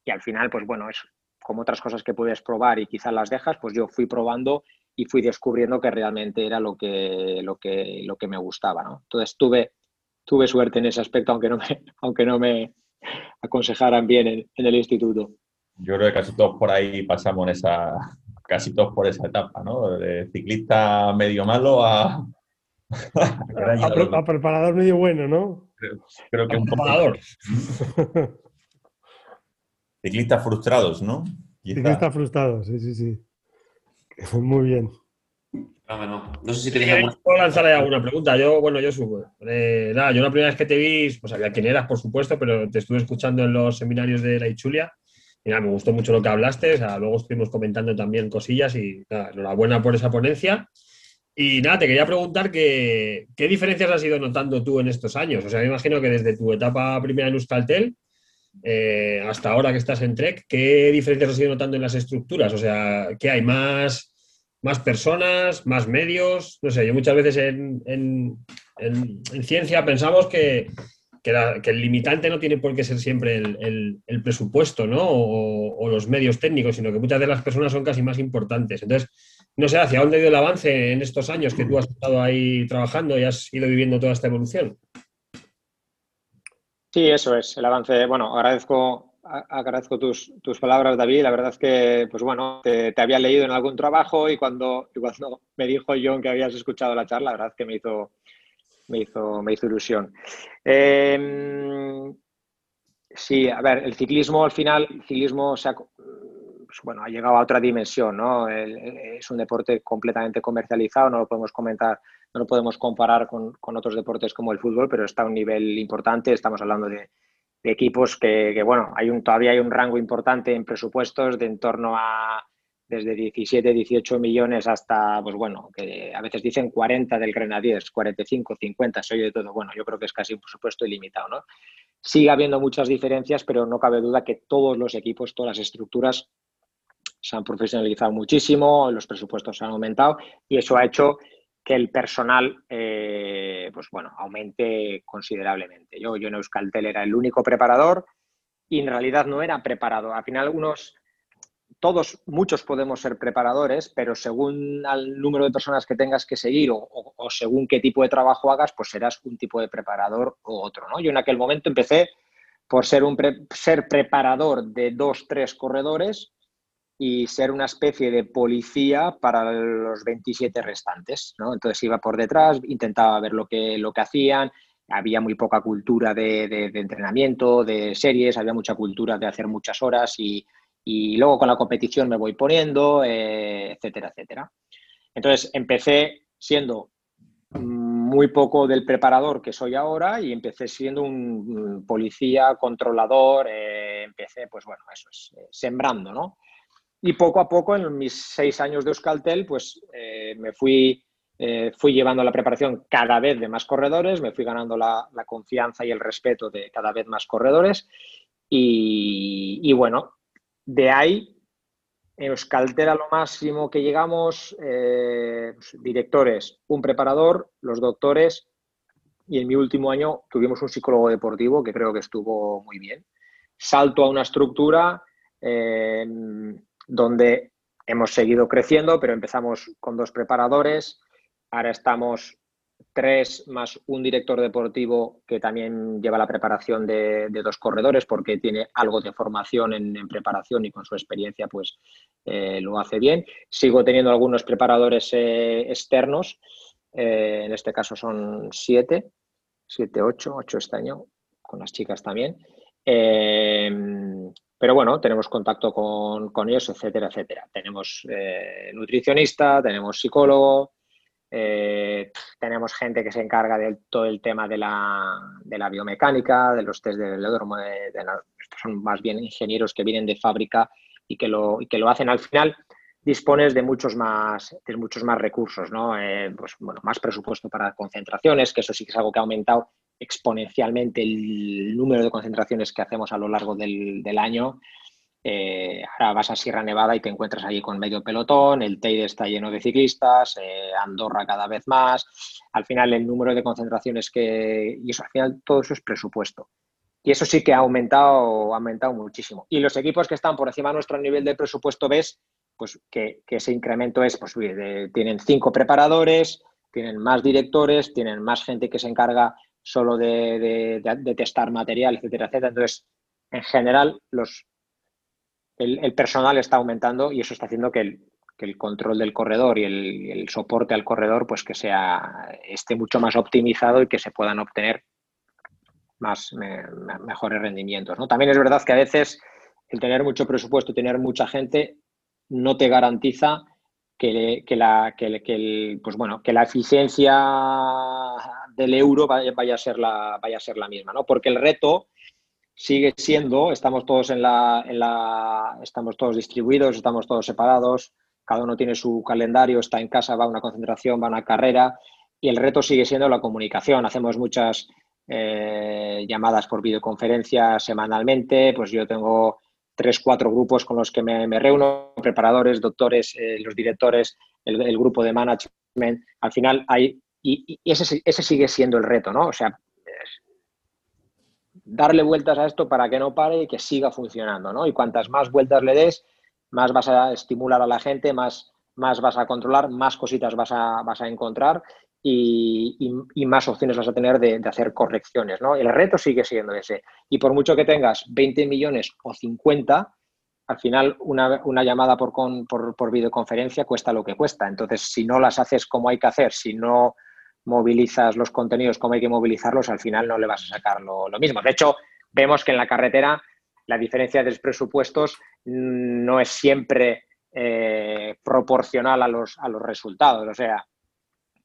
y al final, pues bueno, es como otras cosas que puedes probar y quizás las dejas, pues yo fui probando y fui descubriendo que realmente era lo que, lo que, lo que me gustaba. ¿no? Entonces tuve, tuve suerte en ese aspecto, aunque no me, aunque no me aconsejaran bien en, el instituto. Yo creo que casi todos por ahí pasamos en esa, casi todos por esa etapa, ¿no? De ciclista medio malo a... a, preparador medio bueno, ¿no? Creo, que un preparador. Ciclistas frustrados, ¿no? Ciclistas frustrados, sí, sí, sí. Muy bien. No, sé si tenías alguna... Puedo lanzarle alguna pregunta. Yo, bueno, yo subo. Eh, nada, yo la primera vez que te vi, pues sabía quién eras, por supuesto, pero te estuve escuchando en los seminarios de la Ichulia. Y nada, me gustó mucho lo que hablaste. luego estuvimos comentando también cosillas y nada, enhorabuena por esa ponencia. Y nada, te quería preguntar que, qué diferencias has ido notando tú en estos años. O sea, me imagino que desde tu etapa primera en Euskaltel eh, hasta ahora que estás en Trek, ¿qué diferencias has ido notando en las estructuras? O sea, ¿qué hay más? más personas, más medios. No sé, yo muchas veces en, ciencia pensamos que, el limitante no tiene por qué ser siempre el, presupuesto ¿no? O, los medios técnicos, sino que muchas de las personas son casi más importantes. Entonces, no sé, ¿hacia dónde ha ido el avance en estos años que tú has estado ahí trabajando y has ido viviendo toda esta evolución? Sí, eso es, el avance. Bueno, agradezco agradezco tus, palabras, David. La verdad es que, pues bueno, te, había leído en algún trabajo y cuando, cuando me dijo John que habías escuchado la charla, la verdad es que me hizo, me hizo, me hizo ilusión. Em, sí, a ver, el ciclismo al final, el ciclismo se ha, pues bueno, ha llegado a otra dimensión, ¿no? es un deporte completamente comercializado, no lo podemos comentar, no lo podemos comparar con, con otros deportes como el fútbol, pero está a un nivel importante, estamos hablando de equipos que, bueno, hay un, todavía hay un rango importante en presupuestos de en torno a desde 17, 18 millones hasta, pues bueno, que a veces dicen 40 del Grenadiers, 45, 50, soy de todo. Bueno, yo creo que es casi un presupuesto ilimitado, ¿no? Sigue habiendo muchas diferencias, pero no cabe duda que todos los equipos, todas las estructuras se han profesionalizado muchísimo, los presupuestos se han aumentado y eso ha hecho que el personal eh, pues bueno, aumente considerablemente. Yo, yo en Euskaltel era el único preparador y en realidad no era preparado. Al final algunos, todos, muchos podemos ser preparadores, pero según el número de personas que tengas que seguir o, según qué tipo de trabajo hagas, pues serás un tipo de preparador u otro. ¿no? Yo en aquel momento empecé por ser, un ser preparador de dos, tres corredores y ser una especie de policía para los 27 restantes. ¿no? Entonces iba por detrás, intentaba ver lo que, lo que hacían, había muy poca cultura de, entrenamiento, de series, había mucha cultura de hacer muchas horas y, luego con la competición me voy poniendo, eh, etcétera, etcétera. Entonces empecé siendo muy poco del preparador que soy ahora y empecé siendo un policía, controlador, eh, empecé, pues bueno, eso es, eh, sembrando, ¿no? Y poco a poco, en mis seis años de Euskaltel, pues eh, me fui, eh, fui llevando la preparación cada vez de más corredores, me fui ganando la, confianza y el respeto de cada vez más corredores. Y, bueno, de ahí, en Euskaltel a lo máximo que llegamos, eh, pues, directores, un preparador, los doctores, y en mi último año tuvimos un psicólogo deportivo que creo que estuvo muy bien. Salto a una estructura donde hemos seguido creciendo, pero empezamos con dos preparadores, ahora estamos tres más un director deportivo que también lleva la preparación de, dos corredores porque tiene algo de formación en, preparación y con su experiencia pues eh, lo hace bien. Sigo teniendo algunos preparadores eh, externos, eh, en este caso son siete, siete, ocho, ocho este año, con las chicas también. Pero bueno, tenemos contacto con, ellos, etcétera, etcétera. Tenemos eh, nutricionista, tenemos psicólogo, eh, tenemos gente que se encarga de todo el tema de la, biomecánica, de los test del velódromo, de, son más bien ingenieros que vienen de fábrica y que lo, que lo hacen al final dispones de muchos más, de muchos más recursos, ¿no? Eh, pues, bueno, más presupuesto para concentraciones, que eso sí que es algo que ha aumentado exponencialmente el número de concentraciones que hacemos a lo largo del, año. Eh, ahora vas a Sierra Nevada y te encuentras allí con medio pelotón, el Teide está lleno de ciclistas, eh, Andorra cada vez más. Al final, el número de concentraciones que. Y eso, al final, todo eso es presupuesto. Y eso sí que ha aumentado, ha aumentado muchísimo. Y los equipos que están por encima de nuestro nivel de presupuesto, ves pues que, ese incremento es, pues, tienen cinco preparadores, tienen más directores, tienen más gente que se encarga solo de, testar material, etcétera, etcétera. Entonces, en general, los, el, personal está aumentando y eso está haciendo que el, control del corredor y el, soporte al corredor, pues que sea, esté mucho más optimizado y que se puedan obtener más mejores rendimientos. ¿no? También es verdad que a veces el tener mucho presupuesto tener mucha gente no te garantiza que, la, que, pues bueno, que la eficiencia del euro vaya, a ser la, vaya a ser la misma, ¿no? Porque el reto sigue siendo, estamos todos en la, en la, estamos todos distribuidos, estamos todos separados, cada uno tiene su calendario, está en casa, va a una concentración, va a una carrera, y el reto sigue siendo la comunicación. Hacemos muchas eh, llamadas por videoconferencia semanalmente, pues yo tengo tres, cuatro grupos con los que me, reúno, preparadores, doctores, eh, los directores, el, grupo de management. Al final hay, y, ese, ese, sigue siendo el reto, ¿no? O sea, darle vueltas a esto para que no pare y que siga funcionando, ¿no? Y cuantas más vueltas le des, más vas a estimular a la gente, más, más vas a controlar, más cositas vas a, vas a encontrar y, más opciones vas a tener de, hacer correcciones. ¿no? El reto sigue siendo ese. Y por mucho que tengas 20 millones o 50, al final una, llamada por, por, videoconferencia cuesta lo que cuesta. Entonces, si no las haces como hay que hacer, si no movilizas los contenidos como hay que movilizarlos, al final no le vas a sacar lo, mismo. De hecho, vemos que en la carretera la diferencia de los presupuestos no es siempre eh, proporcional a los, a los resultados. O sea,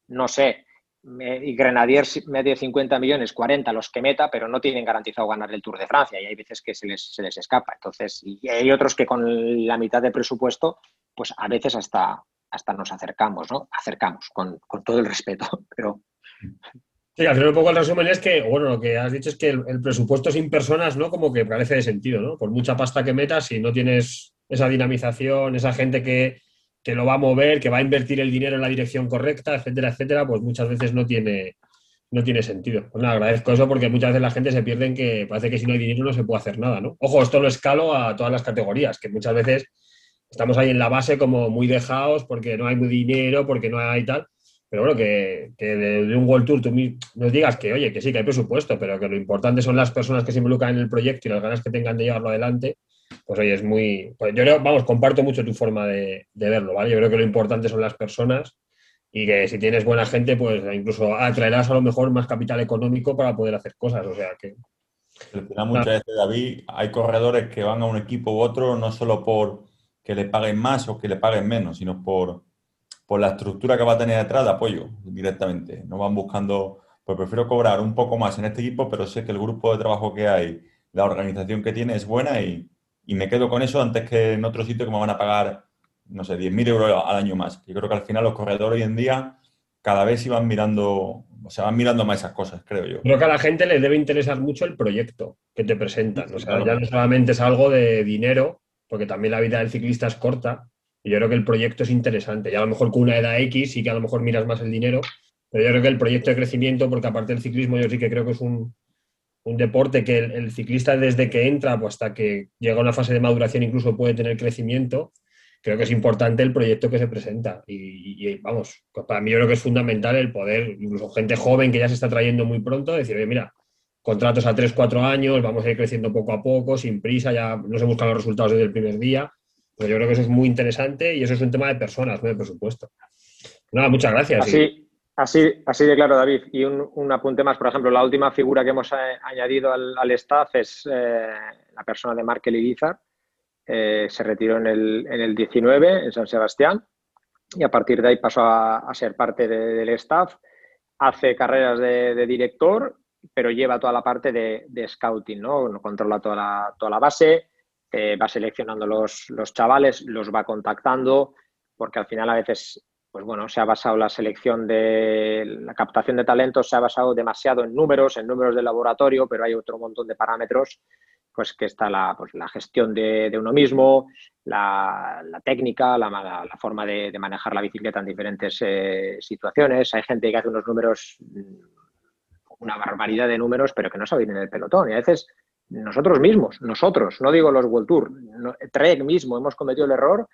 no sé, y Grenadier medio 50 millones, 40 los que meta, pero no tienen garantizado ganar el Tour de Francia y hay veces que se les, se les escapa. Entonces, y hay otros que con la mitad de presupuesto, pues a veces hasta, hasta nos acercamos, ¿no? Acercamos, con, todo el respeto, pero... Sí, al final un poco el resumen es que, bueno, lo que has dicho es que el, presupuesto sin personas, ¿no? Como que parece de sentido, ¿no? Por mucha pasta que metas, si no tienes esa dinamización, esa gente que, que lo va a mover, que va a invertir el dinero en la dirección correcta, etcétera, etcétera, pues muchas veces no tiene, no tiene sentido. Pues agradezco eso porque muchas veces la gente se pierde en que parece que si no hay dinero no se puede hacer nada, ¿no? Ojo, esto lo escalo a todas las categorías, que muchas veces estamos ahí en la base como muy dejados porque no hay muy dinero, porque no hay tal. Pero bueno, que, de, un World Tour tú nos digas que, oye, que sí, que hay presupuesto, pero que lo importante son las personas que se involucran en el proyecto y las ganas que tengan de llevarlo adelante, pues oye, es muy... Pues yo creo, vamos, comparto mucho tu forma de, de verlo, ¿vale? Yo creo que lo importante son las personas y que si tienes buena gente, pues incluso atraerás a lo mejor más capital económico para poder hacer cosas. O sea que. muchas veces, David, hay corredores que van a un equipo u otro no solo por que le paguen más o que le paguen menos, sino por, por la estructura que va a tener detrás de apoyo directamente. No van buscando, pues prefiero cobrar un poco más en este equipo, pero sé que el grupo de trabajo que hay, la organización que tiene es buena y, y me quedo con eso antes que en otro sitio que me van a pagar no sé, 10.000 euros al año más. Yo creo que al final los corredores hoy en día cada vez iban mirando, o sea, van mirando más esas cosas, creo yo. Creo que a la gente le debe interesar mucho el proyecto que te presentan. O sea, ya no solamente es algo de dinero, porque también la vida del ciclista es corta. Y yo creo que el proyecto es interesante. Y a lo mejor con una edad X sí que a lo mejor miras más el dinero, pero yo creo que el proyecto de crecimiento, porque aparte del ciclismo, yo sí que creo que es un, deporte que el, ciclista desde que entra pues hasta que llega a una fase de maduración incluso puede tener crecimiento creo que es importante el proyecto que se presenta. Y, vamos, para mí yo creo que es fundamental el poder, incluso gente joven que ya se está trayendo muy pronto, decir, oye, mira, contratos a 3, 4 años, vamos a ir creciendo poco a poco, sin prisa, ya no se buscan los resultados desde el primer día. Pero yo creo que eso es muy interesante y eso es un tema de personas, no de presupuesto. Nada, muchas gracias. Así, así, así de claro, David. Y un, apunte más, por ejemplo, la última figura que hemos añadido al, staff es eh, la persona de Markel Irizar, eh, se retiró en el, en el 19 en San Sebastián y a partir de ahí pasó a, ser parte del staff. Hace carreras de, director, pero lleva toda la parte de, scouting, ¿no? Controla toda la, toda la base, eh, va seleccionando los, los chavales, los va contactando, porque al final a veces pues bueno, se ha basado la selección de la captación de talentos, se ha basado demasiado en números, en números de laboratorio, pero hay otro montón de parámetros pues que está la, pues, la gestión de, uno mismo, la, técnica, la, forma de, manejar la bicicleta en diferentes eh, situaciones. Hay gente que hace unos números, mm, una barbaridad de números, pero que no ir en el pelotón. Y a veces nosotros mismos, nosotros, no digo los World Tour, Trek mismo hemos cometido el error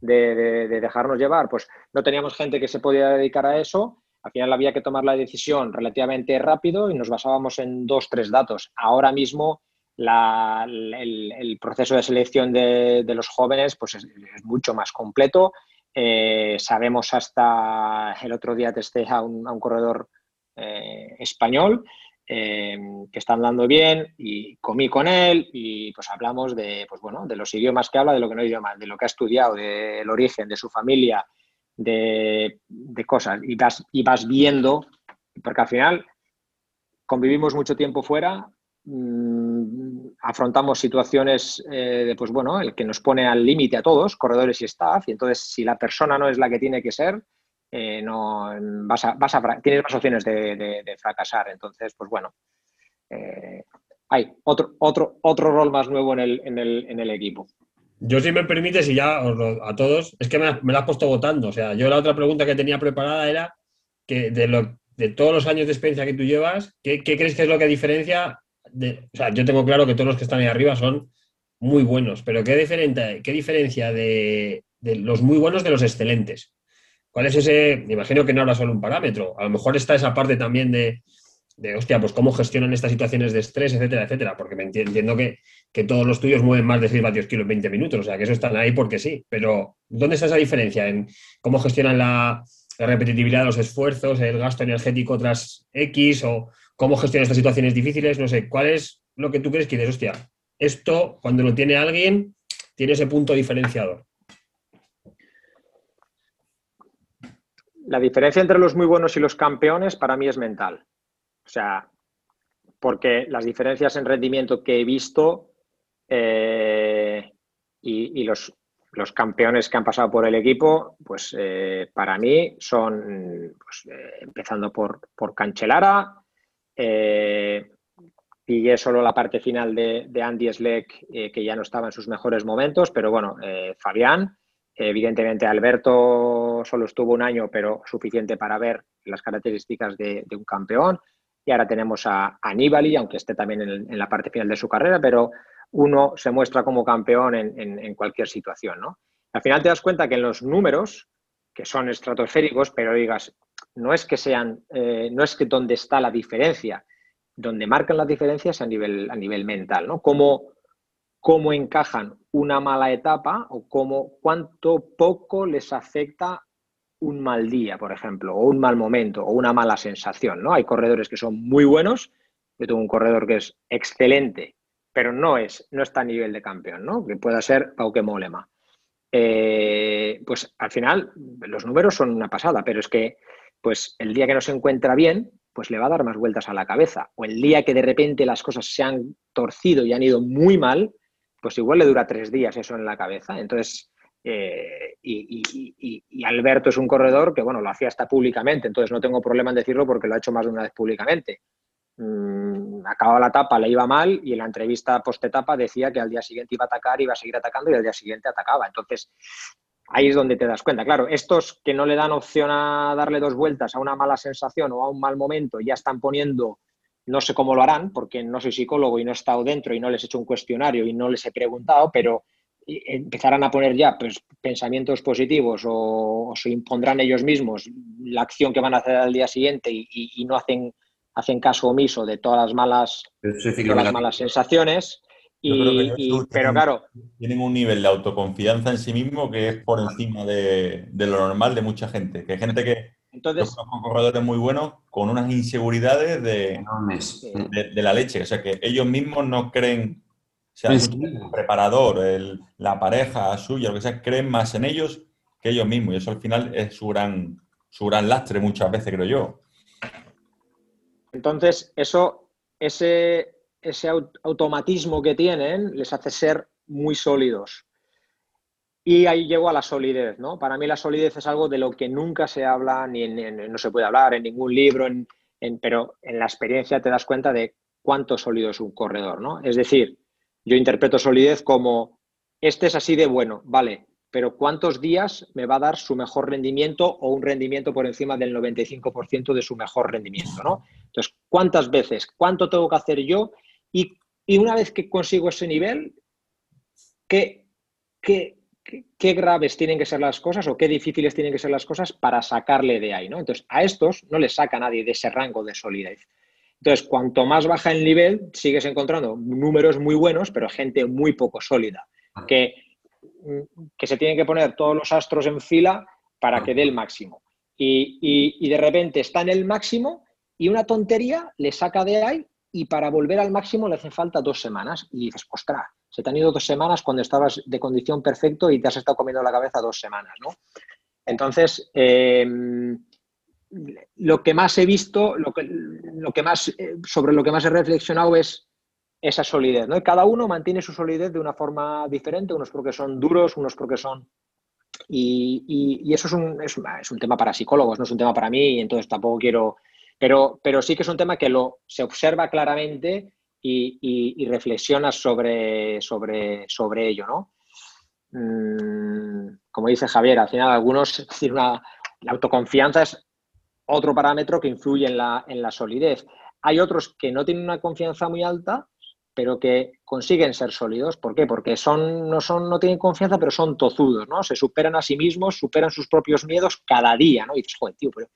de, de, dejarnos llevar. Pues no teníamos gente que se podía dedicar a eso. Al final había que tomar la decisión relativamente rápido y nos basábamos en dos, tres datos. Ahora mismo el, proceso de selección de, los jóvenes pues es, mucho más completo. Eh, sabemos hasta el otro día testé a a un corredor eh, español eh, que está andando bien y comí con él y pues hablamos de, pues bueno, de los idiomas que habla, de lo que no idioma, de lo que ha estudiado, del origen, de su familia, de, de cosas. Y vas, y vas viendo, porque al final convivimos mucho tiempo fuera, Mm, afrontamos situaciones eh, de, pues bueno, el que nos pone al límite a todos, corredores y staff, y entonces si la persona no es la que tiene que ser, eh, no vas a, tienes más opciones de, fracasar. Entonces, pues bueno, eh, hay otro, otro, otro rol más nuevo en el, en el, en el equipo. Yo, si me permites, y ya a todos, es que me, me la has puesto votando. O sea, yo la otra pregunta que tenía preparada era que de, lo, de todos los años de experiencia que tú llevas, ¿qué, ¿qué, crees que es lo que diferencia o sea, yo tengo claro que todos los que están ahí arriba son muy buenos, pero ¿qué, diferente, qué diferencia de, los muy buenos de los excelentes? ¿Cuál es ese? Me imagino que no habrá solo un parámetro. A lo mejor está esa parte también de, de hostia, pues cómo gestionan estas situaciones de estrés, etcétera, etcétera. Porque me entiendo que, todos los tuyos mueven más de 6 vatios kilo en 20 minutos. O sea, que eso están ahí porque sí. Pero, ¿dónde está esa diferencia? ¿En cómo gestionan la, repetitividad de los esfuerzos, el gasto energético tras X o cómo gestionar estas situaciones difíciles, no sé, ¿cuál es lo que tú crees que dices, hostia, esto cuando lo tiene alguien tiene ese punto diferenciador? La diferencia entre los muy buenos y los campeones para mí es mental. O sea, porque las diferencias en rendimiento que he visto eh, y, los, campeones que han pasado por el equipo, pues eh, para mí son, pues, eh, empezando por, por Cancelara, pillé solo la parte final de, Andy Sleck, que ya no estaba en sus mejores momentos, pero bueno, Fabián, evidentemente Alberto solo estuvo un año, pero suficiente para ver las características de, un campeón. Y ahora tenemos a Aníbali, aunque esté también en, la parte final de su carrera, pero uno se muestra como campeón en, cualquier situación, ¿no? Al final te das cuenta que en los números, que son estratosféricos, pero digas, no es que sean, eh, no es que donde está la diferencia, donde marcan las diferencias a nivel, a nivel mental, ¿no? Cómo, cómo encajan una mala etapa o cómo, cuánto poco les afecta un mal día, por ejemplo, o un mal momento, o una mala sensación, ¿no? Hay corredores que son muy buenos, yo tengo un corredor que es excelente, pero no, es, no está a nivel de campeón, ¿no? Que pueda ser Pauke Molema. Eh, pues al final los números son una pasada, pero es que pues el día que no se encuentra bien, pues le va a dar más vueltas a la cabeza. O el día que de repente las cosas se han torcido y han ido muy mal, pues igual le dura tres días eso en la cabeza. Entonces, eh, y, Alberto es un corredor que, bueno, lo hacía hasta públicamente, entonces no tengo problema en decirlo porque lo ha hecho más de una vez públicamente. Mm, acababa la etapa, le iba mal y en la entrevista post-etapa decía que al día siguiente iba a atacar, iba a seguir atacando y al día siguiente atacaba. Entonces, ahí es donde te das cuenta. Claro, estos que no le dan opción a darle dos vueltas a una mala sensación o a un mal momento, ya están poniendo, no sé cómo lo harán, porque no soy psicólogo y no he estado dentro y no les he hecho un cuestionario y no les he preguntado, pero empezarán a poner ya pues, pensamientos positivos o, se impondrán ellos mismos la acción que van a hacer al día siguiente y, no hacen, hacen caso omiso de todas las malas, de las malas sensaciones, pero claro. Tienen un nivel de autoconfianza en sí mismo que es por encima de, lo normal de mucha gente. Que hay gente que. Entonces. Con corredores muy buenos con unas inseguridades de, de, la leche. O sea, que ellos mismos no creen. O sea, el preparador, el, la pareja suya, lo que sea, creen más en ellos que ellos mismos. Y eso al final es su gran, su gran lastre muchas veces, creo yo. Entonces, eso, ese, ese automatismo que tienen les hace ser muy sólidos. Y ahí llego a la solidez, ¿no? Para mí la solidez es algo de lo que nunca se habla, ni no se puede hablar en ningún libro, en, pero en la experiencia te das cuenta de cuánto sólido es un corredor, ¿no? Es decir, yo interpreto solidez como, este es así de bueno, vale, pero ¿cuántos días me va a dar su mejor rendimiento o un rendimiento por encima del 95% de su mejor rendimiento, ¿no? Entonces, ¿cuántas veces? ¿Cuánto tengo que hacer yo y, una vez que consigo ese nivel, ¿qué, qué, graves tienen que ser las cosas o qué difíciles tienen que ser las cosas para sacarle de ahí? ¿no? Entonces, a estos no les saca nadie de ese rango de solidez. Entonces, cuanto más baja el nivel, sigues encontrando números muy buenos, pero gente muy poco sólida, que, que se tienen que poner todos los astros en fila para que dé el máximo. Y, y, de repente está en el máximo y una tontería le saca de ahí y para volver al máximo le hace falta dos semanas. Y dices, ostras, se te han ido dos semanas cuando estabas de condición perfecto y te has estado comiendo la cabeza dos semanas, ¿no? Entonces, em, lo que más he visto, lo que, lo que más, eh, sobre lo que más he reflexionado es esa solidez, ¿no? cada uno mantiene su solidez de una forma diferente, unos porque son duros, unos porque son... Y, eso es un, es, un tema para psicólogos, no es un tema para mí, y entonces tampoco quiero pero, sí que es un tema que lo, se observa claramente y, reflexiona sobre, sobre, sobre ello, ¿no? Mm, como dice Javier, al final algunos, decir, una, la autoconfianza es otro parámetro que influye en la, en la solidez. Hay otros que no tienen una confianza muy alta, pero que consiguen ser sólidos. ¿Por qué? Porque son, no, son, no tienen confianza, pero son tozudos, ¿no? Se superan a sí mismos, superan sus propios miedos cada día, ¿no? Y dices, joder, tío, pero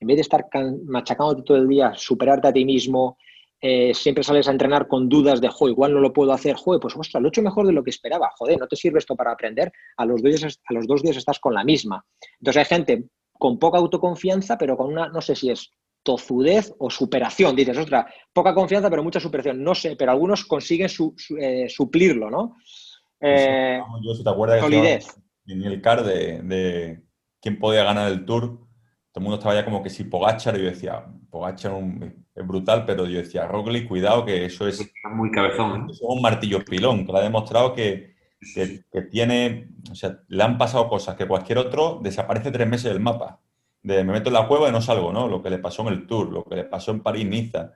en vez de estar machacándote todo el día, superarte a ti mismo, eh, siempre sales a entrenar con dudas de, jo, igual no lo puedo hacer, joder, pues ostras, lo he hecho mejor de lo que esperaba, joder, no te sirve esto para aprender, a los, dos días, a los dos días estás con la misma. Entonces hay gente con poca autoconfianza, pero con una, no sé si es tozudez o superación, dices, ostras, poca confianza, pero mucha superación, no sé, pero algunos consiguen eh, suplirlo, ¿no? Eh, yo, si te acuerdas solidez. en el CAR de, de quién podía ganar el Tour, todo el mundo estaba ya como que si Pogachar, y yo decía, Pogachar es brutal, pero yo decía, Roglic, cuidado, que eso es... muy cabezón. ¿eh? es un martillo pilón, que le ha demostrado que, que, tiene, o sea, le han pasado cosas que cualquier otro desaparece tres meses del mapa. De me meto en la cueva y no salgo, ¿no? Lo que le pasó en el Tour, lo que le pasó en París-Niza.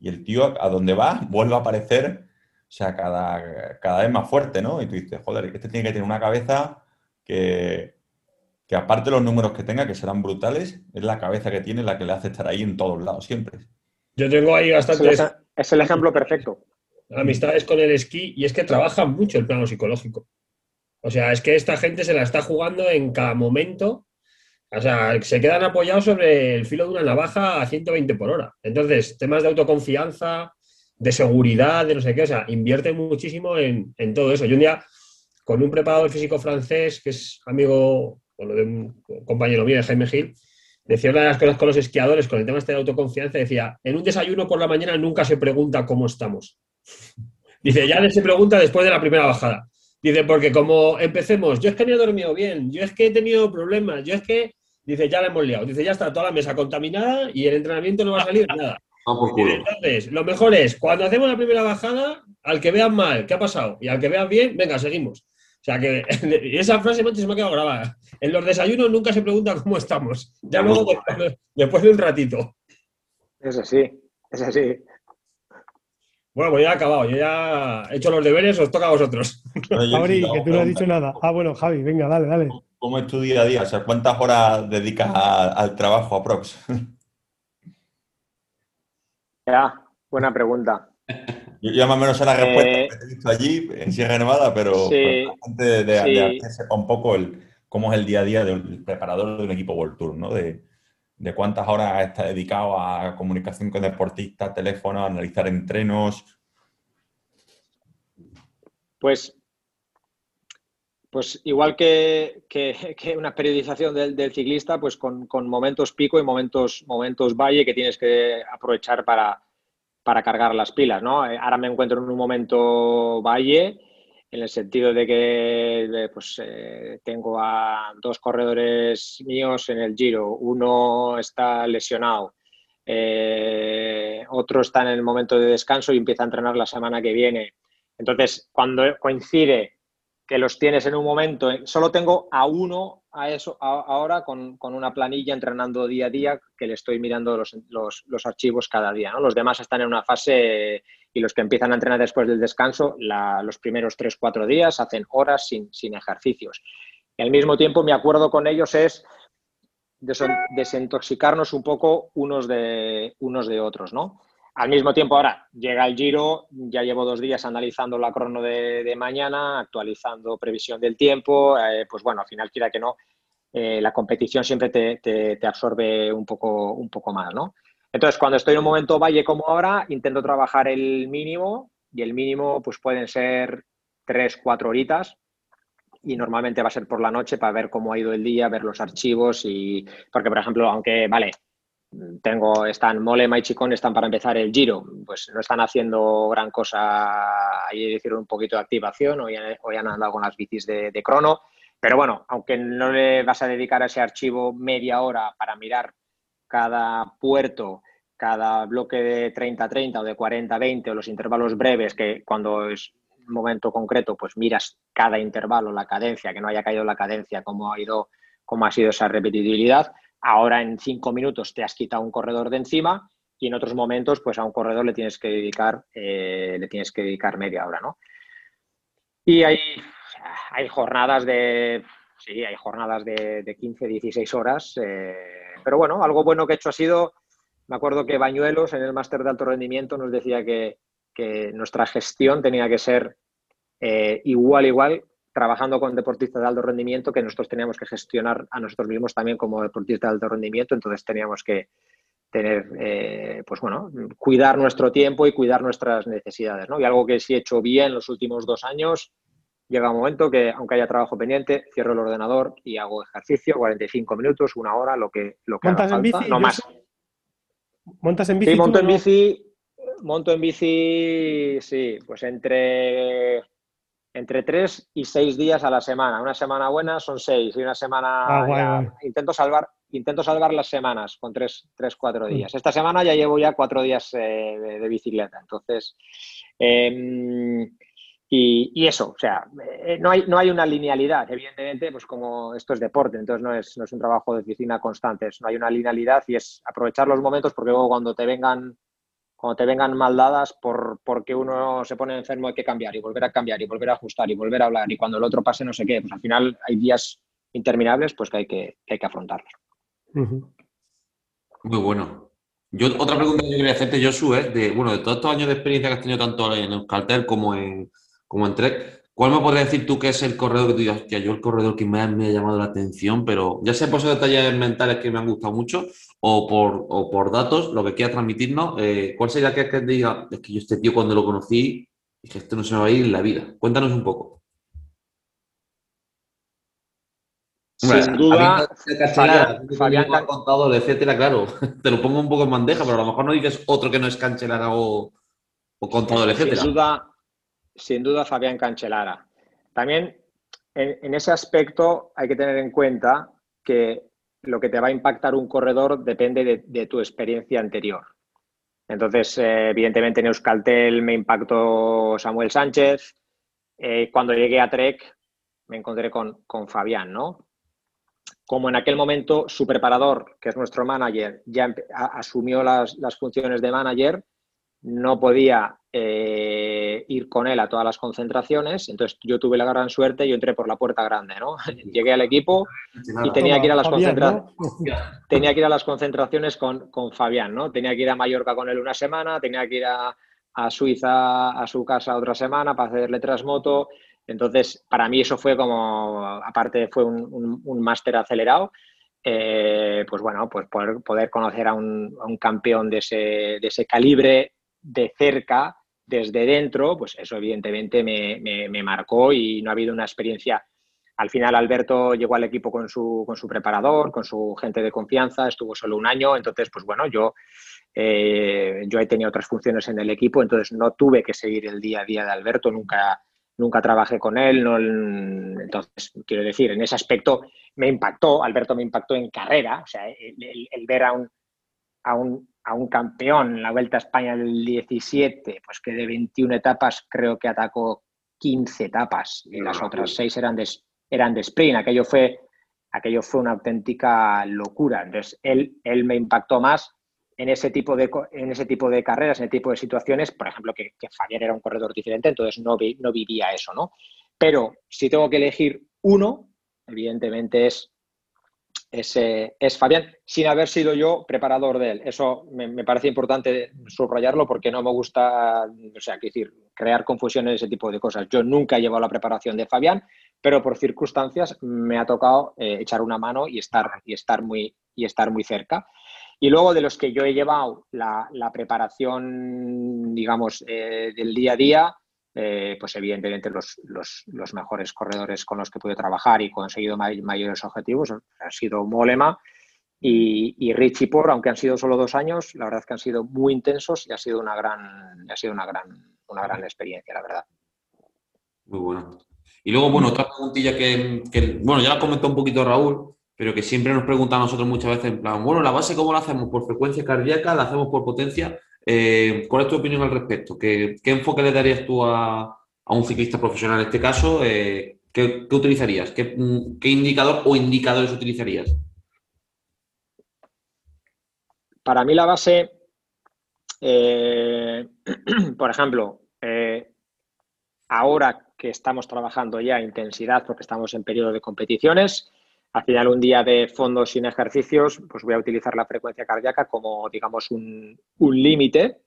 y el tío a donde va vuelve a aparecer, o sea, cada, cada vez más fuerte, ¿no? Y tú dices, joder, este tiene que tener una cabeza que, que aparte de los números que tenga, que serán brutales, es la cabeza que tiene la que le hace estar ahí en todos lados, siempre. Yo tengo ahí bastante... Es el ejemplo perfecto. Amistades con el esquí y es que trabajan mucho el plano psicológico. O sea, es que esta gente se la está jugando en cada momento. O sea, se quedan apoyados sobre el filo de una navaja a 120 por hora. Entonces, temas de autoconfianza, de seguridad, de no sé qué, o sea, invierte muchísimo en, todo eso. Yo un día, con un preparador físico francés, que es amigo bueno, de un compañero mío, de Jaime Gil, decía una de las cosas con los esquiadores, con el tema este de autoconfianza, decía, en un desayuno por la mañana nunca se pregunta cómo estamos. Dice, ya se pregunta después de la primera bajada. Dice, porque como empecemos, yo es que no he dormido bien, yo es que he tenido problemas, yo es que, dice, ya la hemos liado. Dice, ya está toda la mesa contaminada y el entrenamiento no va a salir nada. entonces, lo mejor es, cuando hacemos la primera bajada, al que vean mal, ¿qué ha pasado? Y al que vean bien, venga, seguimos. O sea que esa frase se me ha quedado grabada. En los desayunos nunca se pregunta cómo estamos. Ya luego, después de un ratito. Es así, es así. Bueno, pues ya he acabado, yo ya he hecho los deberes, os toca a vosotros. Javi, que tú no has dicho nada. Ah, bueno, Javi, venga, dale, dale. ¿Cómo es tu día a día? O sea, ¿cuántas horas dedicas al trabajo a Prox? Ya, buena pregunta. Yo ya más o menos sé la respuesta eh, que he visto allí en Sierra Nevada, pero, antes de, de, un poco el, cómo es el día a día del preparador de un equipo World Tour, ¿no? De, de cuántas horas está dedicado a comunicación con deportistas, teléfono, analizar entrenos. Pues, pues igual que, una periodización del, ciclista, pues con, momentos pico y momentos, momentos valle que tienes que aprovechar para, para cargar las pilas. ¿no? Ahora me encuentro en un momento valle en el sentido de que pues, eh, tengo a dos corredores míos en el Giro, uno está lesionado, eh, otro está en el momento de descanso y empieza a entrenar la semana que viene. Entonces, cuando coincide que los tienes en un momento, solo tengo a uno a eso ahora con, una planilla entrenando día a día que le estoy mirando los, los, archivos cada día. ¿no? Los demás están en una fase y los que empiezan a entrenar después del descanso, los primeros 3-4 días hacen horas sin, sin ejercicios. Y al mismo tiempo mi acuerdo con ellos es desintoxicarnos un poco unos de, unos de otros, ¿no? Al mismo tiempo, ahora llega el Giro, ya llevo dos días analizando la crono de, mañana, actualizando previsión del tiempo, eh, pues bueno, al final, quiera que no, eh, la competición siempre te, absorbe un poco, un poco más, ¿no? Entonces, cuando estoy en un momento valle como ahora, intento trabajar el mínimo y el mínimo pues pueden ser tres, cuatro horitas y normalmente va a ser por la noche para ver cómo ha ido el día, ver los archivos y porque, por ejemplo, aunque, vale, tengo, están Molema y Chicón, están para empezar el Giro, pues no están haciendo gran cosa, ahí hicieron un poquito de activación, hoy, hoy han andado con las bicis de, crono, pero bueno, aunque no le vas a dedicar a ese archivo media hora para mirar cada puerto, cada bloque de 30-30 o de 40-20 o los intervalos breves, que cuando es momento concreto, pues miras cada intervalo, la cadencia, que no haya caído la cadencia, cómo ha ido, cómo ha sido esa repetibilidad, Ahora en cinco minutos te has quitado un corredor de encima y en otros momentos, pues a un corredor le tienes que dedicar, eh, le tienes que dedicar media hora, ¿no? Y hay, hay jornadas de, sí, hay jornadas de, de 15, 16 horas, eh, pero bueno, algo bueno que he hecho ha sido, me acuerdo que Bañuelos en el máster de alto rendimiento nos decía que, nuestra gestión tenía que ser eh, igual, igual trabajando con deportistas de alto rendimiento que nosotros teníamos que gestionar a nosotros mismos también como deportistas de alto rendimiento, entonces teníamos que tener, eh, pues bueno, cuidar nuestro tiempo y cuidar nuestras necesidades, ¿no? Y algo que sí he hecho bien los últimos dos años, llega un momento que, aunque haya trabajo pendiente, cierro el ordenador y hago ejercicio, 45 minutos, una hora, lo que, lo que ¿Montas en bici? No más. ¿Montas en bici? Sí, monto en bici, monto en bici, sí, pues entre entre tres y seis días a la semana. Una semana buena son seis y una semana ah, intento salvar intento salvar las semanas con tres, tres cuatro mm. días. Esta semana ya llevo ya cuatro días eh, de, bicicleta. Entonces, em, y, eso, o sea, eh, no, hay, no hay una linealidad. Evidentemente, pues como esto es deporte, entonces no es, no es un trabajo de oficina constante, no hay una linealidad y es aprovechar los momentos porque luego cuando te vengan cuando te vengan mal dadas por, porque uno se pone enfermo hay que cambiar y volver a cambiar y volver a ajustar y volver a hablar y cuando el otro pase no sé qué, pues al final hay días interminables pues que hay que, que hay que afrontarlos. Muy bueno. Yo, otra pregunta que yo quería hacerte, Josu, es de, bueno, de todos estos años de experiencia que has tenido tanto en Euskaltel como en, como en Trek, ¿cuál me podrías decir tú que es el corredor que tú digas, que yo el corredor que más me ha llamado la atención, pero ya sea por esos detalles mentales que me han gustado mucho o por, o por datos, lo que quieras transmitirnos, eh, ¿cuál sería que, que diga, es que yo este tío cuando lo conocí, dije, esto no se me va a ir en la vida? Cuéntanos un poco. Sin duda, Fabián, Fabián contador, etcétera, claro, te lo pongo un poco en bandeja, pero a lo mejor no dices otro que no es Cancelara o, o contador, etcétera. Sin duda, sin duda Fabián Cancelara. También en, ese aspecto hay que tener en cuenta que lo que te va a impactar un corredor depende de, tu experiencia anterior. Entonces, eh, evidentemente en Euskaltel me impactó Samuel Sánchez. Eh, cuando llegué a Trek me encontré con, con Fabián, ¿no? como en aquel momento su preparador, que es nuestro manager, ya asumió las, funciones de manager, no podía eh, ir con él a todas las concentraciones, entonces yo tuve la gran suerte, yo entré por la puerta grande, ¿no? Llegué al equipo y tenía que ir a las, concentraciones tenía que ir a las concentraciones con, Fabián, ¿no? Tenía que ir a Mallorca con él una semana, tenía que ir a, a Suiza a su casa otra semana para hacerle trasmoto, entonces, para mí eso fue como, aparte fue un, máster acelerado, eh, pues bueno, pues poder, poder conocer a un, campeón de ese, de ese, calibre de cerca, desde dentro, pues eso evidentemente me, me, marcó y no ha habido una experiencia. Al final Alberto llegó al equipo con su, con su preparador, con su gente de confianza, estuvo solo un año, entonces pues bueno, yo, eh, yo he tenido otras funciones en el equipo, entonces no tuve que seguir el día a día de Alberto, nunca, nunca trabajé con él, entonces, quiero decir, en ese aspecto me impactó, Alberto me impactó en carrera, o sea, el, ver a un, a, un, a un, campeón en la Vuelta a España del 17, pues que de 21 etapas creo que atacó 15 etapas y las otras 6 eran de, eran de sprint, aquello fue, aquello fue una auténtica locura, entonces él, él me impactó más en ese tipo de, en ese tipo de carreras, en ese tipo de situaciones, por ejemplo, que, que Fabián era un corredor diferente, entonces no, no vivía eso, ¿no? Pero si tengo que elegir uno, evidentemente es, es, Fabián, sin haber sido yo preparador de él. Eso me, parece importante subrayarlo porque no me gusta, o sea, decir, crear confusión en ese tipo de cosas. Yo nunca he llevado la preparación de Fabián, pero por circunstancias me ha tocado eh, echar una mano y estar, y estar, muy, y estar muy cerca. Y luego de los que yo he llevado la, preparación, digamos, eh, del día a día, eh, pues evidentemente los, mejores corredores con los que pude trabajar y conseguido mayores objetivos han sido Molema y, y Richie Por, aunque han sido solo dos años, la verdad es que han sido muy intensos y ha sido una gran, ha sido una gran, una gran experiencia, la verdad. Muy bueno. Y luego, bueno, otra preguntilla que, que bueno, ya la comentó un poquito Raúl, pero que siempre nos preguntan a nosotros muchas veces, en plan, bueno, la base, ¿cómo la hacemos? ¿Por frecuencia cardíaca? ¿La hacemos por potencia? Eh, ¿Cuál es tu opinión al respecto? ¿Qué, enfoque le darías tú a, un ciclista profesional en este caso? Eh, ¿qué, utilizarías? ¿Qué, indicador o indicadores utilizarías? Para mí la base, eh, por ejemplo, ahora que estamos trabajando ya intensidad porque estamos en periodo de competiciones, al final, un día de fondo sin ejercicios, pues voy a utilizar la frecuencia cardíaca como, digamos, un, límite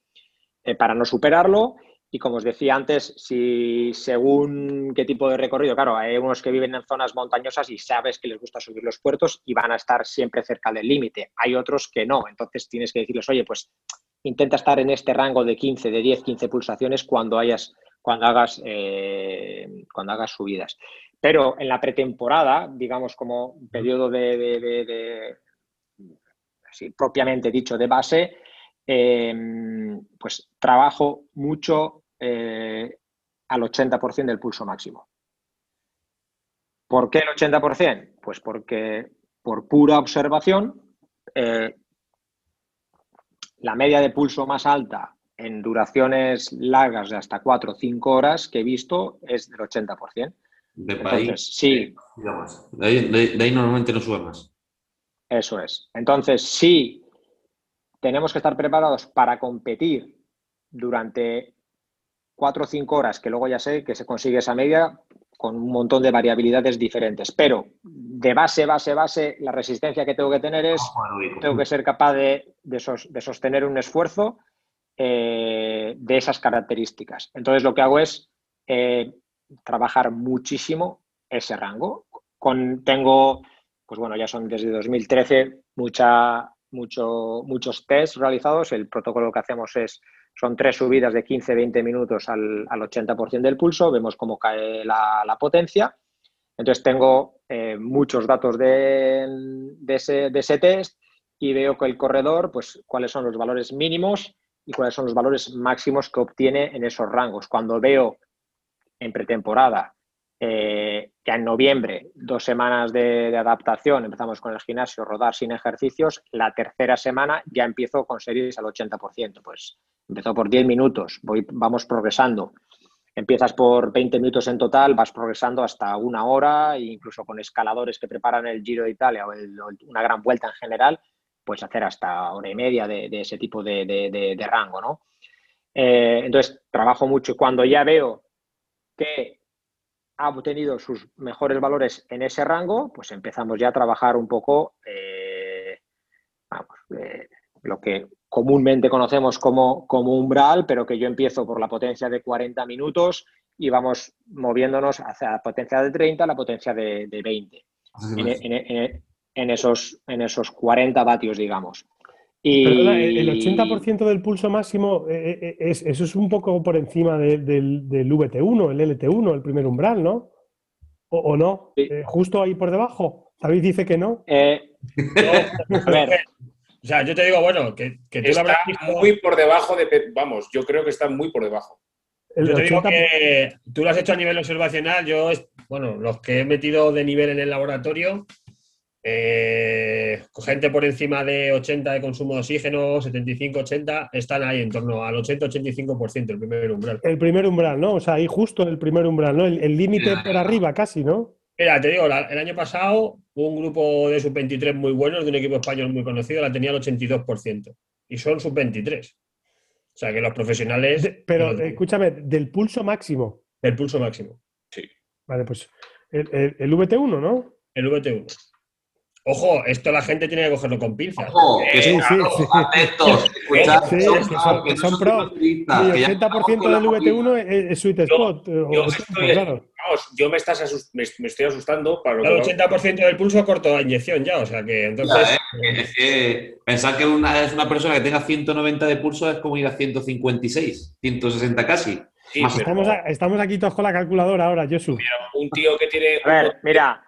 eh, para no superarlo. Y como os decía antes, si según qué tipo de recorrido, claro, hay unos que viven en zonas montañosas y sabes que les gusta subir los puertos y van a estar siempre cerca del límite. Hay otros que no. Entonces tienes que decirles, oye, pues intenta estar en este rango de 15, de 10, 15 pulsaciones cuando hayas, cuando hagas, eh, cuando hagas subidas. Pero en la pretemporada, digamos como periodo de, propiamente dicho, de base, em, pues trabajo mucho eh, al 80% del pulso máximo. ¿Por qué el 80%? Pues porque por pura observación, eh, la media de pulso más alta en duraciones largas de hasta 4 o 5 horas que he visto es del 80% de país. sí. De ahí, normalmente no sube más. Eso es. Entonces, sí, tenemos que estar preparados para competir durante cuatro o cinco horas, que luego ya sé que se consigue esa media con un montón de variabilidades diferentes. Pero de base, base, base, la resistencia que tengo que tener es, tengo que ser capaz de, sostener un esfuerzo eh, de esas características. Entonces lo que hago es eh, trabajar muchísimo ese rango. Con, tengo, pues bueno, ya son desde 2013 mucha, mucho, muchos tests realizados. El protocolo que hacemos es son tres subidas de 15-20 minutos al, 80% del pulso, vemos cómo cae la, potencia. Entonces tengo eh, muchos datos de, ese, test y veo que el corredor, pues cuáles son los valores mínimos y cuáles son los valores máximos que obtiene en esos rangos. Cuando veo en pretemporada eh, que en noviembre, dos semanas de, adaptación, empezamos con el gimnasio, rodar sin ejercicios, la tercera semana ya empiezo con series al 80%. Pues Empezó por 10 minutos, voy, vamos progresando. Empiezas por 20 minutos en total, vas progresando hasta una hora, incluso con escaladores que preparan el Giro de Italia o, una gran vuelta en general, puedes hacer hasta hora y media de, ese tipo de, rango, ¿no? Eh, entonces, trabajo mucho y cuando ya veo que ha obtenido sus mejores valores en ese rango, pues empezamos ya a trabajar un poco, eh, vamos, eh, lo que comúnmente conocemos como, como umbral, pero que yo empiezo por la potencia de 40 minutos y vamos moviéndonos hacia la potencia de 30, la potencia de, 20. En, esos, en esos 40 vatios, digamos. Y... el 80% del pulso máximo, eh, eh, es, eso es un poco por encima del, VT1, el LT1, el primer umbral, ¿no? ¿O, no? Eh, justo ahí por debajo. David dice que no. no a ver, o sea, yo te digo, bueno, que, que tú está muy por debajo de. Vamos, yo creo que está muy por debajo. Yo te digo que tú lo has hecho a nivel observacional. Yo, bueno, los que he metido de nivel en el laboratorio, eh, gente por encima de 80 de consumo de oxígeno, 75-80, están ahí en torno al 80-85% el primer umbral. El primer umbral, ¿no? O sea, ahí justo el primer umbral, ¿no? El límite por arriba casi, ¿no? Mira, te digo, el año pasado un grupo de sub-23 muy buenos, de un equipo español muy conocido, la tenía el 82%. Y son sub-23. O sea que los profesionales. pero escúchame, del pulso máximo. Del pulso máximo. Sí. Vale, pues el, el VT1, ¿no? El VT1. Ojo, esto la gente tiene que cogerlo con pinzas. Ojo, que sí, sí, sí. sí, que son, pro. Y el 80% del VT1 es, sweet spot. Yo, estoy, vamos, yo me, estás me, estoy asustando para El 80% del pulso corto a inyección ya, o sea que entonces... es que pensar que una, es una persona que tenga 190 de pulso es como ir a 156, 160 casi. estamos, estamos, aquí todos con la calculadora ahora, Josu. un tío que tiene... A ver, mira,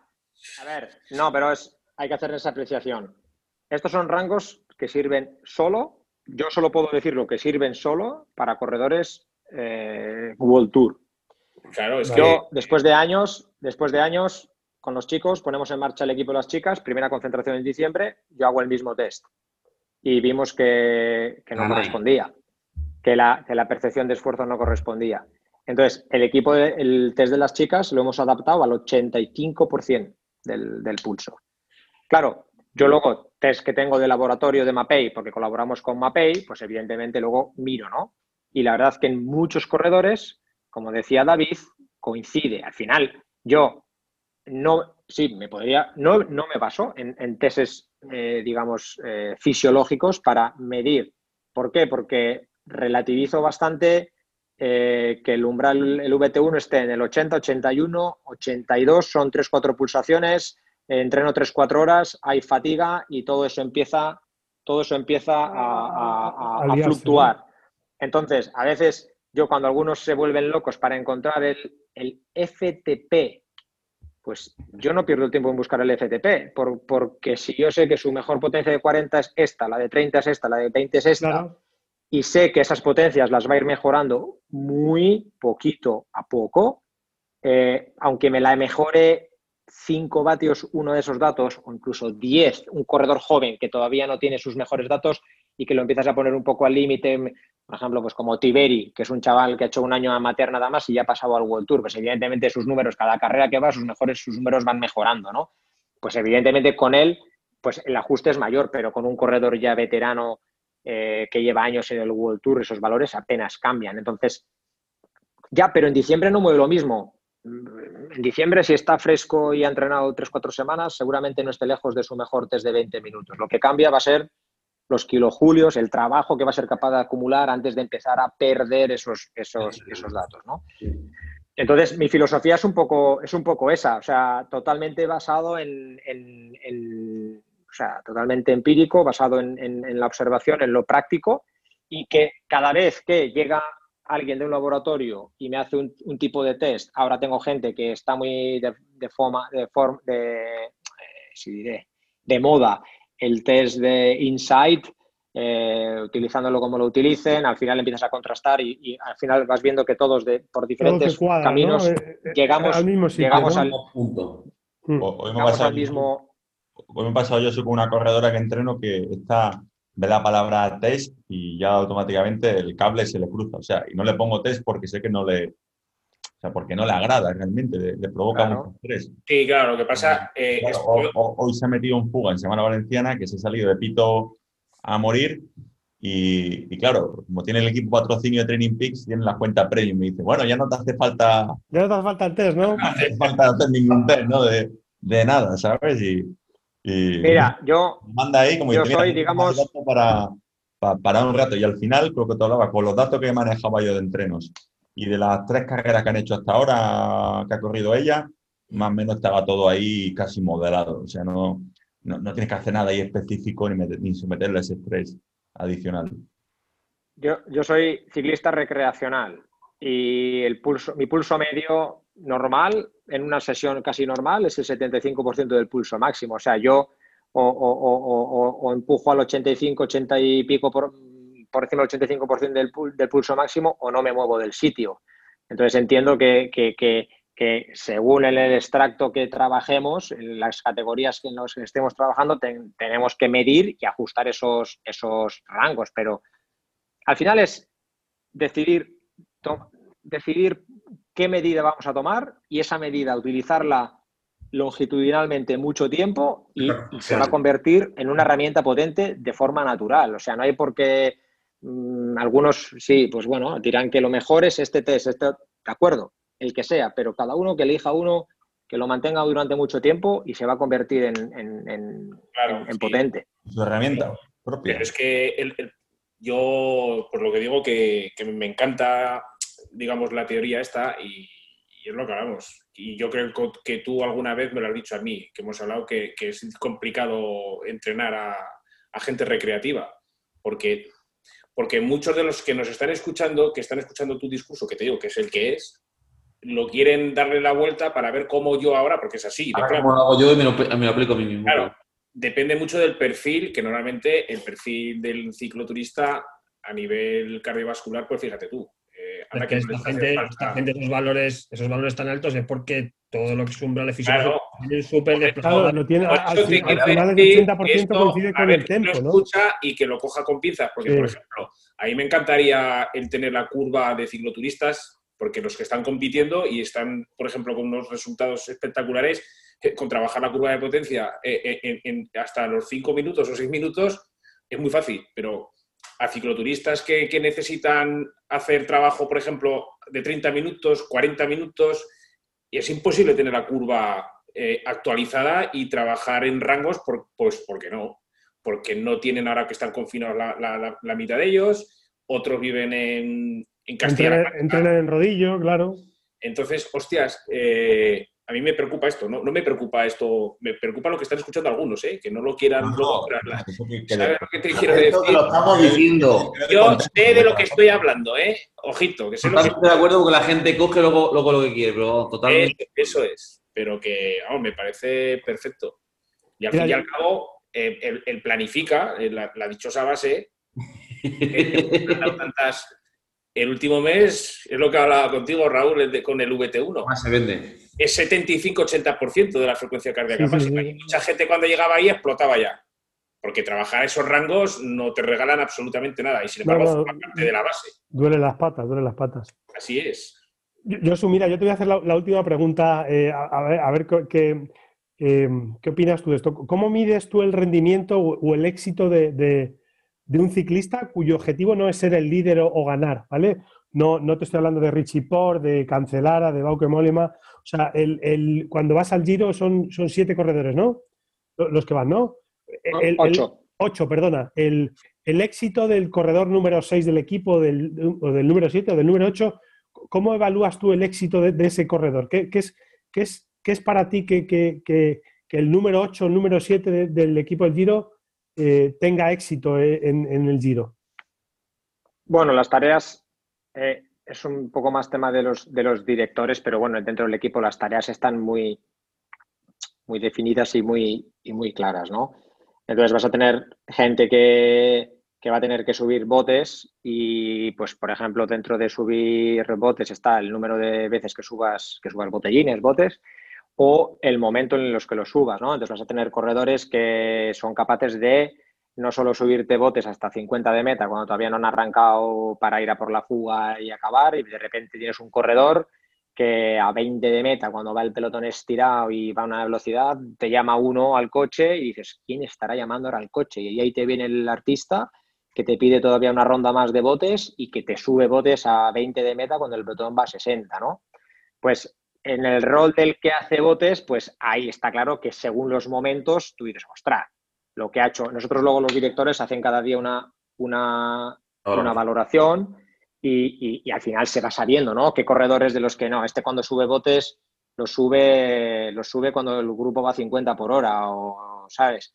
a ver, no, pero es hay que hacer esa apreciación. Estos son rangos que sirven solo, yo solo puedo decir lo que sirven solo para corredores eh, World Tour. Claro, es yo, después de años, después de años, con los chicos, ponemos en marcha el equipo de las chicas, primera concentración en diciembre, yo hago el mismo test. Y vimos que, no correspondía, que la, que la percepción de esfuerzo no correspondía. Entonces, el equipo, el test de las chicas lo hemos adaptado al 85% del, del pulso. Claro, yo luego, test que tengo de laboratorio de MAPEI, porque colaboramos con MAPEI, pues evidentemente luego miro, ¿no? Y la verdad es que en muchos corredores, como decía David, coincide. Al final, yo no, sí, me podría, no, no me baso en, en eh, digamos, eh, fisiológicos para medir. ¿Por qué? Porque relativizo bastante eh, que el umbral, el VT1 esté en el 80, 81, 82, son 3-4 pulsaciones, entreno 3-4 horas, hay fatiga y todo eso empieza, todo eso empieza a, fluctuar. Entonces, a veces yo cuando algunos se vuelven locos para encontrar el, el FTP, pues yo no pierdo el tiempo en buscar el FTP, porque si yo sé que su mejor potencia de 40 es esta, la de 30 es esta, la de 20 es esta, y sé que esas potencias las va a ir mejorando muy poquito a poco, eh, aunque me la mejore 5 vatios uno de esos datos, o incluso 10, un corredor joven que todavía no tiene sus mejores datos y que lo empiezas a poner un poco al límite, por ejemplo, pues como Tiberi, que es un chaval que ha hecho un año amateur nada más y ya ha pasado al World Tour, pues evidentemente sus números, cada carrera que va, sus mejores, sus números van mejorando, ¿no? Pues evidentemente con él, pues el ajuste es mayor, pero con un corredor ya veterano eh, que lleva años en el World Tour, esos valores apenas cambian. Entonces, ya, pero en diciembre no mueve lo mismo. En diciembre, si está fresco y ha entrenado 3-4 semanas, seguramente no esté lejos de su mejor test de 20 minutos. Lo que cambia va a ser los kilojulios, el trabajo que va a ser capaz de acumular antes de empezar a perder esos, esos, esos datos. ¿no? Entonces, mi filosofía es un poco, es un poco esa, o sea, totalmente basado en, o sea, totalmente empírico, basado en, la observación, en lo práctico, y que cada vez que llega alguien de un laboratorio y me hace un, tipo de test, ahora tengo gente que está muy de, de forma, de, forma, de, eh, de moda el test de insight, eh, utilizándolo como lo utilicen, al final empiezas a contrastar y, al final vas viendo que todos de, por diferentes caminos eh, eh, llegamos, al mismo llegamos al punto. Mm. Hoy me, al mismo... hoy me he pasado yo soy con una corredora que entreno que está ve la palabra test y ya automáticamente el cable se le cruza. O sea, y no le pongo test porque sé que no le, sea, porque no le agrada realmente, le, provoca mucho estrés. Sí, claro, lo que pasa... Eh, hoy, se ha metido un fuga en Semana Valenciana que se ha salido de pito a morir y, claro, como tiene el equipo patrocinio de Training Peaks, tiene la cuenta premium y dice, bueno, ya no te hace falta... Ya no te hace falta el test, ¿no? No hace falta hacer ningún test, ¿no? De, de nada, ¿sabes? Y, Mira, yo... Manda ahí como yo soy, digamos... Para, para, para, un rato. Y al final, creo que te hablaba, con los datos que manejaba yo de entrenos y de las tres carreras que han hecho hasta ahora, que ha corrido ella, más o menos estaba todo ahí casi modelado. O sea, no, no, tienes que hacer nada ahí específico ni, ni someterle ese estrés adicional. Yo, yo soy ciclista recreacional y el pulso, mi pulso medio normal en una sesión casi normal es el 75% del pulso máximo. O sea, yo o, empujo al 85, 80 y pico por, por encima del 85% del, del, pulso máximo o no me muevo del sitio. Entonces entiendo que, según el extracto que trabajemos, en las categorías que nos estemos trabajando, tenemos que medir y ajustar esos, esos rangos. Pero al final es decidir, decidir qué medida vamos a tomar y esa medida utilizarla longitudinalmente mucho tiempo y, y, se va a convertir en una herramienta potente de forma natural. O sea, no hay por qué Mm, algunos sí, pues bueno, dirán que lo mejor es este test, este, de acuerdo, el que sea, pero cada uno que elija uno que lo mantenga durante mucho tiempo y se va a convertir en, potente. Su herramienta propia. Pero es que yo, por lo que digo, que, me encanta, digamos, la teoría esta y, es lo que hablamos. Y yo creo que tú alguna vez me lo has dicho a mí, que hemos hablado que, es complicado entrenar a, a gente recreativa, porque porque muchos de los que nos están escuchando, que están escuchando tu discurso, que te digo que es el que es, lo quieren darle la vuelta para ver cómo yo ahora, porque es así. Ahora, ¿Cómo lo hago yo y me lo, aplico a mí mismo? Claro, depende mucho del perfil, que normalmente el perfil del cicloturista a nivel cardiovascular, pues fíjate tú. Eh, que esta gente, esos valores, esos valores tan altos es porque todo lo que es un brale físico es súper desplazado. No tiene, al, al, final el 80% coincide con el tempo, ¿no? escucha y que lo coja con pinzas, porque, por ejemplo, ahí me encantaría el tener la curva de cicloturistas, porque los que están compitiendo y están, por ejemplo, con unos resultados espectaculares, con trabajar la curva de potencia eh, eh, en, hasta los 5 minutos o 6 minutos, es muy fácil, pero a cicloturistas que, que necesitan hacer trabajo, por ejemplo, de 30 minutos, 40 minutos, y es imposible tener la curva eh, actualizada y trabajar en rangos, por, pues porque no. Porque no tienen ahora que están confinados la, la, mitad de ellos, otros viven en, en Castilla. Entrenan en rodillo, claro. Entonces, hostias, eh, a mí me preocupa esto, ¿no? no me preocupa esto, me preocupa lo que están escuchando algunos, ¿eh? que no lo quieran luego ¿Sabes lo que te quiero decir? lo estamos diciendo. Yo sé de lo que estoy hablando, ¿eh? Ojito, que sé lo que... de acuerdo con que la gente coge luego, luego lo que quiere, pero totalmente. Eso, es, pero que, vamos, me parece perfecto. Y al fin y al cabo, eh, el, planifica, eh, la, dichosa base, tantas el último mes, es lo que hablaba contigo, Raúl, con el VT1. Más se vende. Es 75-80% de la frecuencia cardíaca máxima. Y mucha gente cuando llegaba ahí explotaba ya. Porque trabajar esos rangos no te regalan absolutamente nada. Y sin embargo, forma parte de la base. Duele las patas, duele las patas. Así es. Yo, mira, yo te voy a hacer la, última pregunta. Eh, a, ver, qué, eh, qué opinas tú de esto. ¿Cómo mides tú el rendimiento o, el éxito de de un ciclista cuyo objetivo no es ser el líder o, ganar, ¿vale? No, no te estoy hablando de Richie Port, de Cancelara, de Bauke Mollema. O sea, el, cuando vas al Giro son, son siete corredores, ¿no? Los que van, ¿no? El, ocho. ocho, perdona. El, éxito del corredor número seis del equipo, del, o del número siete o del número ocho, ¿cómo evalúas tú el éxito de, ese corredor? ¿Qué, es, qué, es, qué es para ti que, que, el número ocho o el número siete del equipo del Giro eh, tenga éxito eh, en, el Giro? Bueno, las tareas eh, es un poco más tema de los, de los directores, pero bueno, dentro del equipo las tareas están muy, muy definidas y muy, y muy claras, ¿no? Entonces vas a tener gente que, va a tener que subir botes y, pues, por ejemplo, dentro de subir botes está el número de veces que subas, que subas botellines, botes, o el momento en los que los subas, ¿no? Entonces vas a tener corredores que son capaces de no solo subirte botes hasta 50 de meta cuando todavía no han arrancado para ir a por la fuga y acabar y de repente tienes un corredor que a 20 de meta, cuando va el pelotón estirado y va a una velocidad, te llama uno al coche y dices, ¿quién estará llamando ahora al coche? Y ahí te viene el artista que te pide todavía una ronda más de botes y que te sube botes a 20 de meta cuando el pelotón va a 60, ¿no? Pues en el rol del que hace botes, pues ahí está claro que según los momentos tú dices, ostras, lo que ha hecho. Nosotros luego los directores hacen cada día una, una, una valoración y, al final se va sabiendo, ¿no? Qué corredores de los que no. Este cuando sube botes lo sube, lo sube cuando el grupo va a 50 por hora, o, ¿sabes?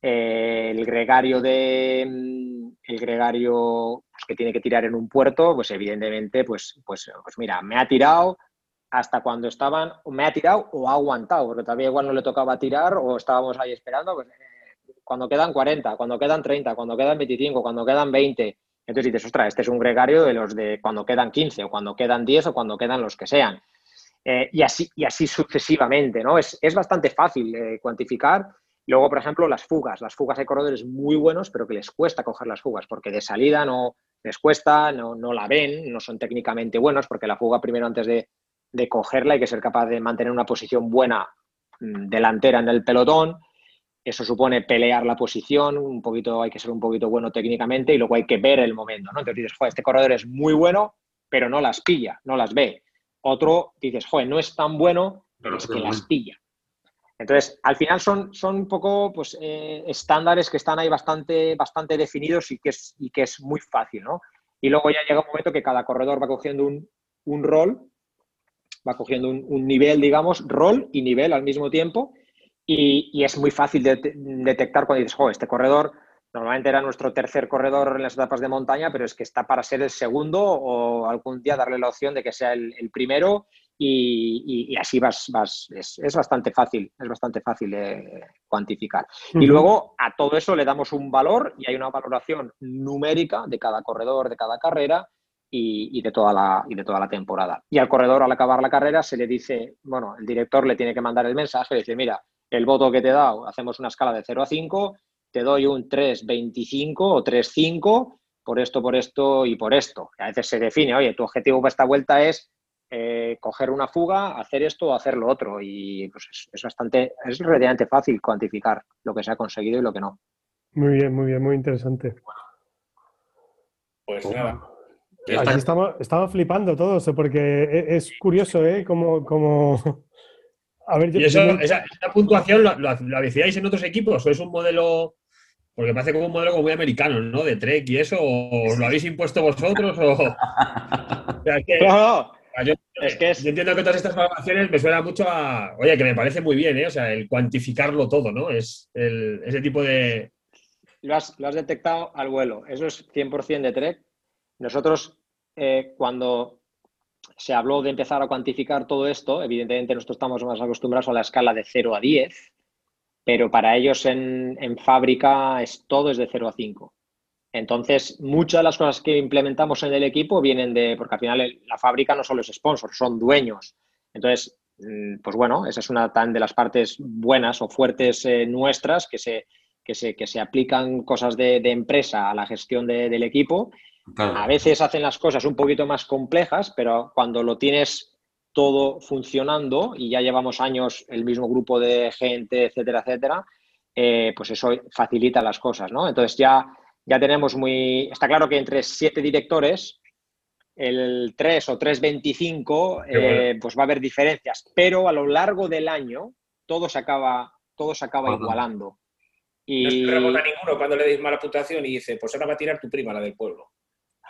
Eh, el gregario de mm, el gregario pues, que tiene que tirar en un puerto, pues evidentemente, pues, pues, pues mira, me ha tirado hasta cuando estaban, me ha tirado o ha aguantado, porque todavía igual no le tocaba tirar o estábamos ahí esperando, pues eh, cuando quedan 40, cuando quedan 30, cuando quedan 25, cuando quedan 20, entonces dices, ostras, este es un gregario de los de cuando quedan 15 o cuando quedan 10 o cuando quedan los que sean. Eh, y, así, y así sucesivamente, ¿no? Es, bastante fácil eh, cuantificar. Luego, por ejemplo, las fugas. Las fugas hay corredores muy buenos, pero que les cuesta coger las fugas, porque de salida no les cuesta, no, no la ven, no son técnicamente buenos, porque la fuga primero antes de, de cogerla hay que ser capaz de mantener una posición buena mm, delantera en el pelotón eso supone pelear la posición, un poquito, hay que ser un poquito bueno técnicamente y luego hay que ver el momento, ¿no? Entonces dices, joder, este corredor es muy bueno, pero no las pilla, no las ve. Otro dices, joder, no es tan bueno, pero es que las pilla. Entonces, al final son, son un poco pues, eh, estándares que están ahí bastante, bastante definidos y que, es, y que es muy fácil, ¿no? Y luego ya llega un momento que cada corredor va cogiendo un, un rol, va cogiendo un, un nivel, digamos, rol y nivel al mismo tiempo y, es muy fácil de, detectar cuando dices, jo, este corredor normalmente era nuestro tercer corredor en las etapas de montaña, pero es que está para ser el segundo o algún día darle la opción de que sea el, primero y, así vas, vas es, bastante fácil, es bastante fácil de cuantificar. Y luego a todo eso le damos un valor y hay una valoración numérica de cada corredor, de cada carrera y, de toda la, y de toda la temporada. Y al corredor al acabar la carrera se le dice, bueno, el director le tiene que mandar el mensaje, dice, mira, el voto que te he dado, hacemos una escala de 0 a 5, te doy un 3,25 o 3,5 por esto, por esto y por esto. a veces se define, oye, tu objetivo para esta vuelta es eh, coger una fuga, hacer esto o hacer lo otro. Y pues es, bastante, es relativamente fácil cuantificar lo que se ha conseguido y lo que no. Muy bien, muy bien, muy interesante. Pues nada. Estamos, estamos flipando todos, porque e, es curioso, ¿eh? Como, como, ¿Y esa, puntuación la, la, en otros equipos o es un modelo, porque parece como un modelo como muy americano, ¿no? De Trek y eso, o lo habéis impuesto vosotros o... es que, yo, entiendo que todas estas valoraciones me suena mucho a, oye, que me parece muy bien, ¿eh? O sea, el cuantificarlo todo, ¿no? Es ese tipo de... Lo has, lo has detectado al vuelo, eso es 100% de Trek. Nosotros, eh, cuando se habló de empezar a cuantificar todo esto. Evidentemente nosotros estamos más acostumbrados a la escala de 0 a 10, pero para ellos en, fábrica es todo es de 0 a 5. Entonces, muchas de las cosas que implementamos en el equipo vienen de, porque al final la fábrica no solo es sponsor, son dueños. Entonces, mm, pues bueno, esa es una tan de las partes buenas o fuertes eh, nuestras que se, que se, que se aplican cosas de, empresa a la gestión del equipo a veces hacen las cosas un poquito más complejas, pero cuando lo tienes todo funcionando y ya llevamos años el mismo grupo de gente, etcétera, etcétera, eh, pues eso facilita las cosas, ¿no? Entonces ya ya tenemos muy... Está claro que entre siete directores, el 3 o 3.25, eh, pues va a haber diferencias, pero a lo largo del año todo se acaba, todo se acaba igualando. Y... No se rebota ninguno cuando le deis mala puntuación y dice, pues ahora va a tirar tu prima, la del pueblo.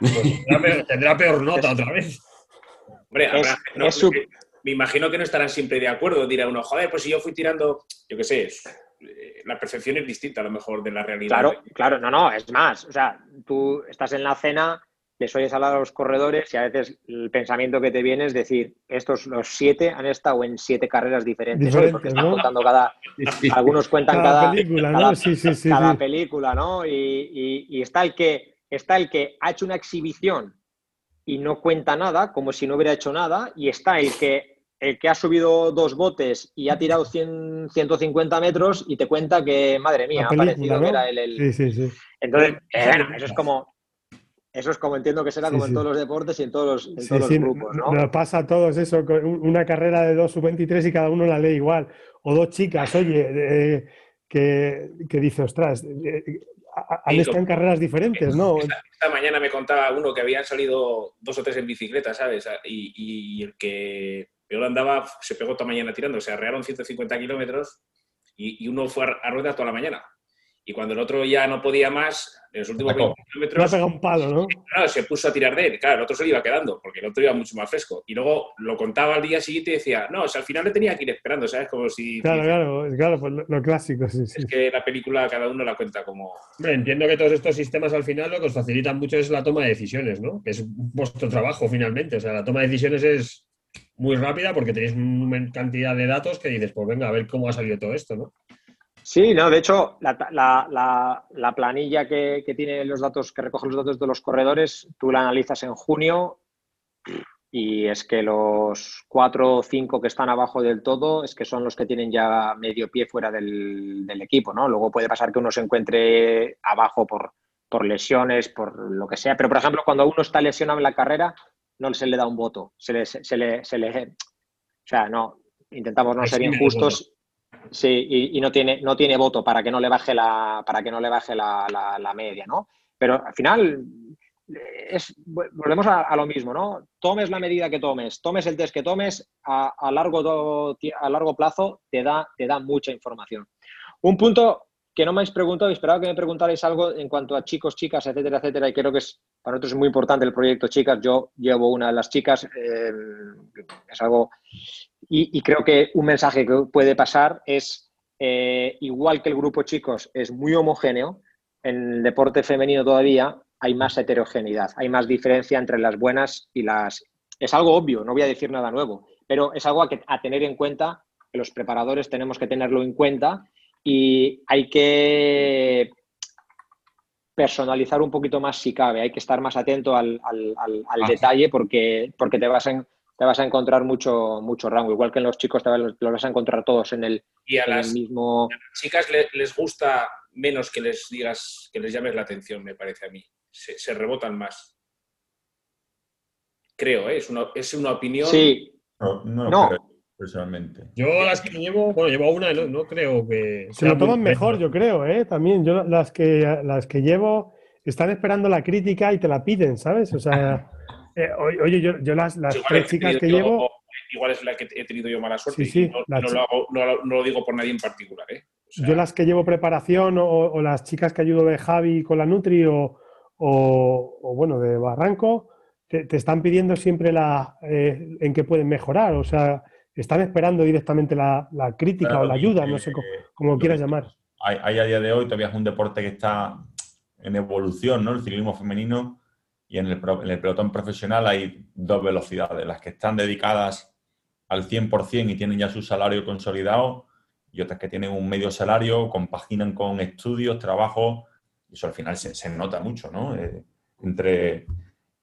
Pues tendrá, peor, nota otra vez. Hombre, me imagino que no estarán siempre de acuerdo. Dirá uno, joder, pues si yo fui tirando, yo qué sé, eh, la percepción es distinta a lo mejor de la realidad. Claro, claro, no, no, es más. O sea, tú estás en la cena, les oyes hablar a los corredores y a veces el pensamiento que te viene es decir, estos los siete han estado en siete carreras diferentes, porque están contando cada, algunos cuentan cada, película, ¿no? Sí, sí, sí, cada película, ¿no? Y, está el que está el que ha hecho una exhibición y no cuenta nada, como si no hubiera hecho nada, y está el que el que ha subido dos botes y ha tirado 100, 150 metros y te cuenta que, madre mía, ha parecido que era el... Sí, sí, sí. Entonces, eh, bueno, eso es como, eso es como entiendo que será como en todos los deportes y en todos los, grupos, ¿no? Nos pasa a todos eso, una carrera de dos sub-23 y cada uno la lee igual. O dos chicas, oye, que, que, dice, ostras, eh, han estado en carreras diferentes, ¿no? Esta, mañana me contaba uno que habían salido dos o tres en bicicleta, ¿sabes? Y, el que peor andaba se pegó toda mañana tirando, se arrearon 150 kilómetros y, y, uno fue a rueda toda la mañana. Y cuando el otro ya no podía más, en los últimos 20 kilómetros. un palo, ¿no? Claro, se puso a tirar de él. Claro, el otro se le iba quedando, porque el otro iba mucho más fresco. Y luego lo contaba al día siguiente y decía, no, o sea, al final le tenía que ir esperando, ¿sabes? Como si. Claro, claro, claro, pues lo, clásico, sí, sí. Es que la película cada uno la cuenta como. entiendo que todos estos sistemas al final lo que os facilitan mucho es la toma de decisiones, ¿no? Que es vuestro trabajo finalmente. O sea, la toma de decisiones es muy rápida porque tenéis una cantidad de datos que dices, pues venga, a ver cómo ha salido todo esto, ¿no? Sí, no, de hecho, la, planilla que, tiene los datos, que recoge los datos de los corredores, tú la analizas en junio y es que los cuatro o cinco que están abajo del todo es que son los que tienen ya medio pie fuera del, equipo, ¿no? Luego puede pasar que uno se encuentre abajo por, por lesiones, por lo que sea, pero por ejemplo, cuando uno está lesionado en la carrera, no se le da un voto, se le, se le, se le o sea, no, intentamos no ser injustos Sí, y, no, tiene, no tiene voto para que no le baje la, para que no le baje la, media, ¿no? Pero al final es, volvemos a, lo mismo, ¿no? Tomes la medida que tomes, tomes el test que tomes, a, largo, a largo plazo te da, te da mucha información. Un punto que no me habéis preguntado, esperaba que me preguntarais algo en cuanto a chicos, chicas, etcétera, etcétera, y creo que es para nosotros es muy importante el proyecto Chicas. Yo llevo una de las chicas, eh, es algo y, creo que un mensaje que puede pasar es, eh, igual que el grupo chicos es muy homogéneo, en el deporte femenino todavía hay más heterogeneidad, hay más diferencia entre las buenas y las... Es algo obvio, no voy a decir nada nuevo, pero es algo a, que, a tener en cuenta, que los preparadores tenemos que tenerlo en cuenta y hay que personalizar un poquito más si cabe, hay que estar más atento al, detalle porque, porque te vas en te vas a encontrar mucho, mucho rango. Igual que en los chicos te vas, los vas a encontrar todos en el, y a las, mismo. chicas les gusta menos que les digas, que les llames la atención, me parece a mí. Se, rebotan más. Creo, ¿eh? es, una, es una opinión. Sí. No, Creo, personalmente. Yo las que llevo, bueno, llevo una, no, no creo que. Se lo toman mejor, yo creo, ¿eh? También. Yo las que, las que llevo están esperando la crítica y te la piden, ¿sabes? O sea. Eh, oye, yo, yo las, las tres chicas que llevo. Igual es la que he tenido yo mala suerte. Sí, sí, no, lo no, lo digo por nadie en particular. ¿eh? yo las que llevo preparación o, las chicas que ayudo de Javi con la Nutri o, o bueno, de Barranco, te, están pidiendo siempre la, eh, en qué pueden mejorar. O sea, están esperando directamente la, la crítica o la ayuda, no sé cómo, cómo quieras llamar. Hay, hay, a día de hoy todavía es un deporte que está en evolución, ¿no? El ciclismo femenino y en el, pelotón profesional hay dos velocidades, las que están dedicadas al 100% y tienen ya su salario consolidado y otras que tienen un medio salario, compaginan con estudios, trabajo, y eso al final se, nota mucho, ¿no? Eh, entre, eh,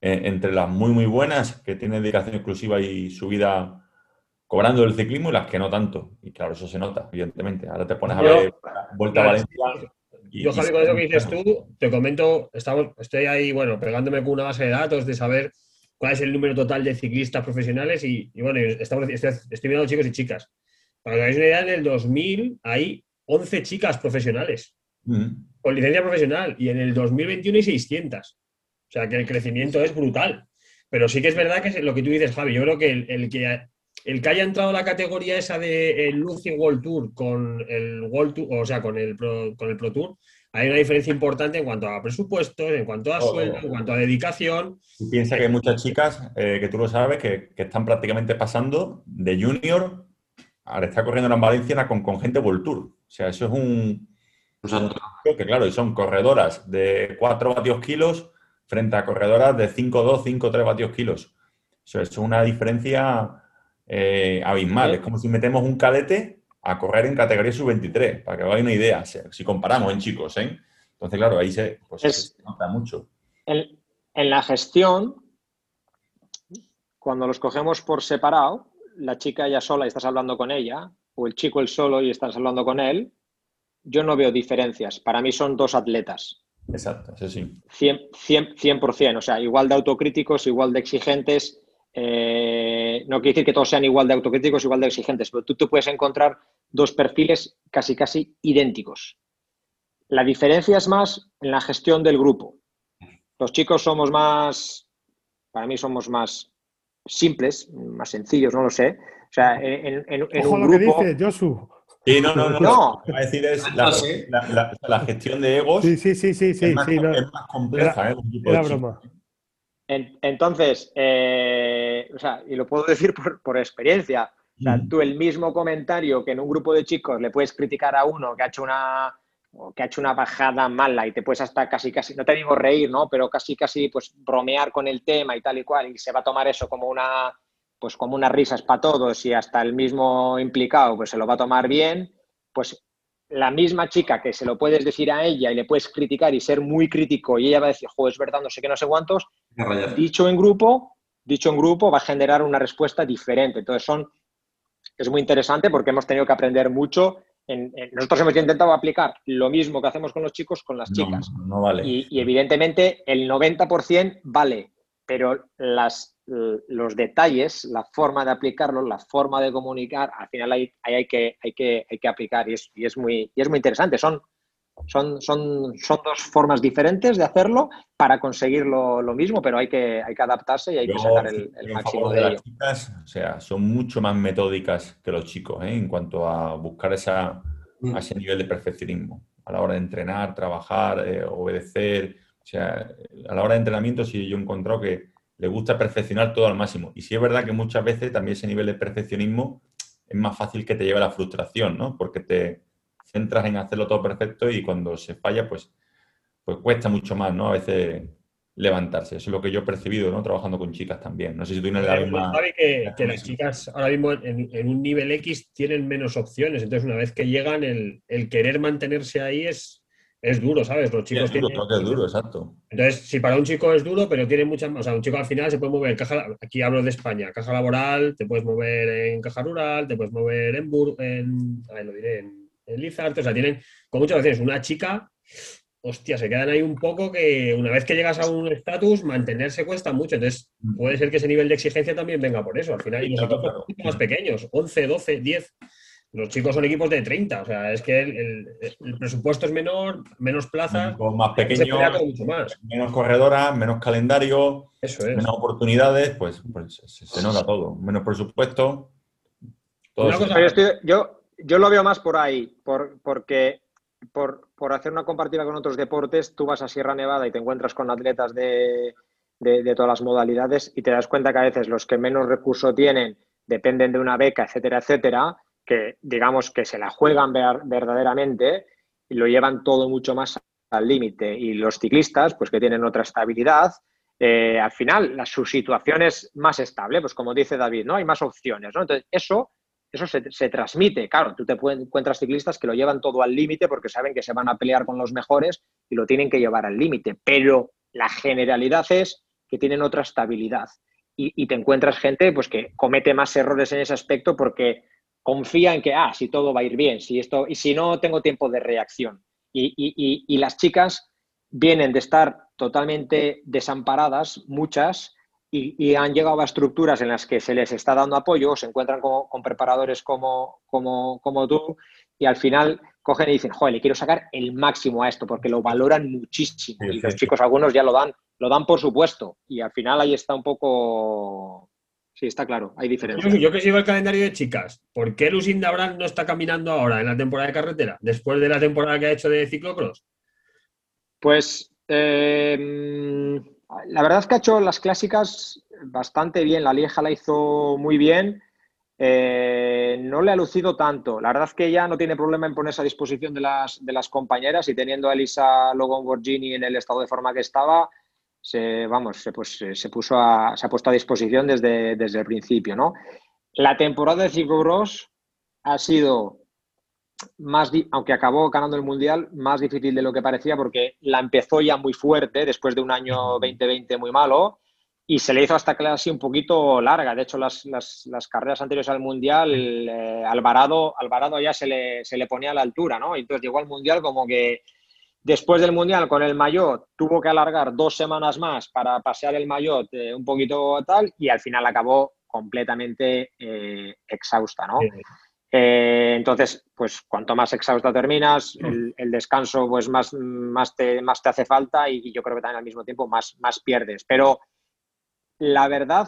entre las muy, muy buenas, que tienen dedicación exclusiva y su vida cobrando el ciclismo, y las que no tanto. Y claro, eso se nota, evidentemente. Ahora te pones a ver Vuelta a Valencia yo, Javi, con eso que dices tú, te comento, estamos, estoy ahí, bueno, pegándome con una base de datos de saber cuál es el número total de ciclistas profesionales y, bueno, estamos, estoy, estoy, chicos y chicas. Para que hagáis una idea, en el 2000 hay 11 chicas profesionales. Con licencia profesional y en el 2021 hay 600. O sea que el crecimiento es brutal. Pero sí que es verdad que es lo que tú dices, Javi. Yo creo que el, el que el que haya entrado a la categoría esa de el Lucy World Tour con el World Tour, o sea, con el Pro, con el Pro Tour, hay una diferencia importante en cuanto a presupuestos, en cuanto a sueldo, en cuanto a dedicación. Y piensa que hay muchas chicas, eh, que tú lo sabes, que, que están prácticamente pasando de junior a estar corriendo en Valencia con, con gente World Tour. O sea, eso es un... Que claro, y son corredoras de 4 vatios kilos frente a corredoras de 5,2, 5,3 vatios kilos. Eso es una diferencia eh, abismal. Es como si metemos un cadete a correr en categoría sub-23, para que hagáis una idea, si comparamos en chicos, ¿eh? Entonces, claro, ahí se, pues, Es- se nota mucho. En, en la gestión, cuando los cogemos por separado, la chica ella sola y estás hablando con ella, o el chico el solo y estás hablando con él, yo no veo diferencias. Para mí son dos atletas. Exacto, eso sí. 100%, 100%, 100%, o sea, igual de autocríticos, igual de exigentes. Eh, no quiere decir que todos sean igual de autocríticos, igual de exigentes, pero tú te puedes encontrar dos perfiles casi, casi idénticos. La diferencia es más en la gestión del grupo. Los chicos somos más, para mí somos más simples, más sencillos, no lo sé. O sea, en, en- en Ojo un lo que dice, Josu. Sí, no, no, no. No. Lo que iba a decir es la, sé. la- la- la gestión de egos Sí, sí, sí, sí, sí, es, más, sí, no, es más compleja. ¿eh? era broma. En- entonces, eh, o sea, y lo puedo decir por, por experiencia, o sea, tú el mismo comentario que en un grupo de chicos le puedes criticar a uno que ha hecho una o que ha hecho una bajada mala y te puedes hasta casi casi, no te digo reír, ¿no? Pero casi casi pues bromear con el tema y tal y cual y se va a tomar eso como una pues como unas risas para todos y hasta el mismo implicado pues se lo va a tomar bien, pues la misma chica que se lo puedes decir a ella y le puedes criticar y ser muy crítico y ella va a decir, joder, es verdad, no sé qué, no sé cuántos, dicho en grupo, dicho en grupo va a generar una respuesta diferente. Entonces son, es muy interesante porque hemos tenido que aprender mucho. En- en- nosotros hemos intentado aplicar lo mismo que hacemos con los chicos con las No, chicas. no vale. Y, y evidentemente el 90% vale, pero las, los detalles, la forma de aplicarlo, la forma de comunicar, al final ahí, ahí hay, que, hay, que, hay que aplicar y es, y es muy, y es muy interesante. Son, son, son, son dos formas diferentes de hacerlo para conseguir lo, lo mismo, pero hay que, hay que adaptarse y hay que sacar el, máximo de de ello. las chicas, o sea, son mucho más metódicas que los chicos, ¿eh? En cuanto a buscar esa, Mm. a ese nivel de perfeccionismo. A la hora de entrenar, trabajar, eh, obedecer. O sea, a la hora de entrenamiento sí yo he encontrado que le gusta perfeccionar todo al máximo. Y sí es verdad que muchas veces también ese nivel de perfeccionismo es más fácil que te lleve a la frustración, ¿no? Porque te centras en hacerlo todo perfecto y cuando se falla, pues, pues cuesta mucho más, ¿no? A veces levantarse. Eso es lo que yo he percibido, ¿no? Trabajando con chicas también. No sé si tú tienes la misma... Que, la que las chicas ahora mismo en, en un nivel X tienen menos opciones. Entonces, una vez que llegan, el, el querer mantenerse ahí es, es duro, ¿sabes? Los Sí, chicos es duro, tienen- es duro, exacto. Entonces, si para un chico es duro, pero tiene muchas más. O sea, un chico al final se puede mover. Caja, aquí hablo de España. Caja laboral, te puedes mover en caja rural, te puedes mover en Bur, en. a ver, lo diré, en, en Lizarte. O sea, tienen con muchas veces una chica. Hostia, se quedan ahí un poco que una vez que llegas a un estatus, mantenerse cuesta mucho. Entonces, puede ser que ese nivel de exigencia también venga por eso. Al final, y los Claro, equipos claro. más pequeños, 11, 12, 10. Los chicos son equipos de 30. O sea, es que el, el- el presupuesto es menor, menos plazas. Más mucho más. menos corredoras, menos calendario, Eso es. menos oportunidades, pues, pues se, se nota todo. Menos presupuesto. Todo Una cosa- yo, estoy- yo, yo lo veo más por ahí, por, porque por, por hacer una comparativa con otros deportes, tú vas a Sierra Nevada y te encuentras con atletas de, de- de todas las modalidades y te das cuenta que a veces los que menos recurso tienen dependen de una beca, etcétera, etcétera, que digamos que se la juegan ver- verdaderamente y lo llevan todo mucho más al límite. Y los ciclistas, pues que tienen otra estabilidad, eh, al final la, su situación es más estable, pues como dice David, ¿no? Hay más opciones, ¿no? Entonces, eso eso se, se transmite. Claro, tú te encuentras ciclistas que lo llevan todo al límite porque saben que se van a pelear con los mejores y lo tienen que llevar al límite. Pero la generalidad es que tienen otra estabilidad. Y, y te encuentras gente pues, que comete más errores en ese aspecto porque confía en que, ah, si todo va a ir bien, si esto, y si no, tengo tiempo de reacción. Y, y- y- y las chicas vienen de estar totalmente desamparadas, muchas, y, y han llegado a estructuras en las que se les está dando apoyo, se encuentran con, con preparadores como, como, como tú, y al final cogen y dicen, joder, le quiero sacar el máximo a esto, porque lo valoran muchísimo. Y los chicos, algunos ya lo dan, lo dan por supuesto. Y al final ahí está un poco. Sí, está claro, hay diferencia. Yo, yo que sigo el calendario de chicas, ¿por qué Lucinda Brand no está caminando ahora en la temporada de carretera, después de la temporada que ha hecho de ciclocross? Pues eh, la verdad es que ha hecho las clásicas bastante bien. La Lieja la hizo muy bien. Eh, no le ha lucido tanto. La verdad es que ella no tiene problema en ponerse a disposición de las, de las compañeras y teniendo a Elisa Logan Borgini en el estado de forma que estaba, se, vamos, se, pues, se, puso a, se ha puesto a disposición desde, desde el principio. ¿no? La temporada de ciclocross ha sido más, aunque acabó ganando el Mundial, más difícil de lo que parecía porque la empezó ya muy fuerte después de un año 2020 muy malo y se le hizo hasta casi un poquito larga. De hecho, las, las- las carreras anteriores al Mundial, eh, Alvarado, Alvarado ya se le, se le ponía a la altura, ¿no? Y entonces llegó al Mundial como que después del Mundial con el maillot tuvo que alargar dos semanas más para pasear el maillot eh, un poquito tal y al final acabó completamente eh, exhausta, ¿no? Eh, entonces, pues cuanto más exhausta terminas, el, el descanso pues más, más, te, más te hace falta y, y yo creo que también al mismo tiempo más, más pierdes. Pero la verdad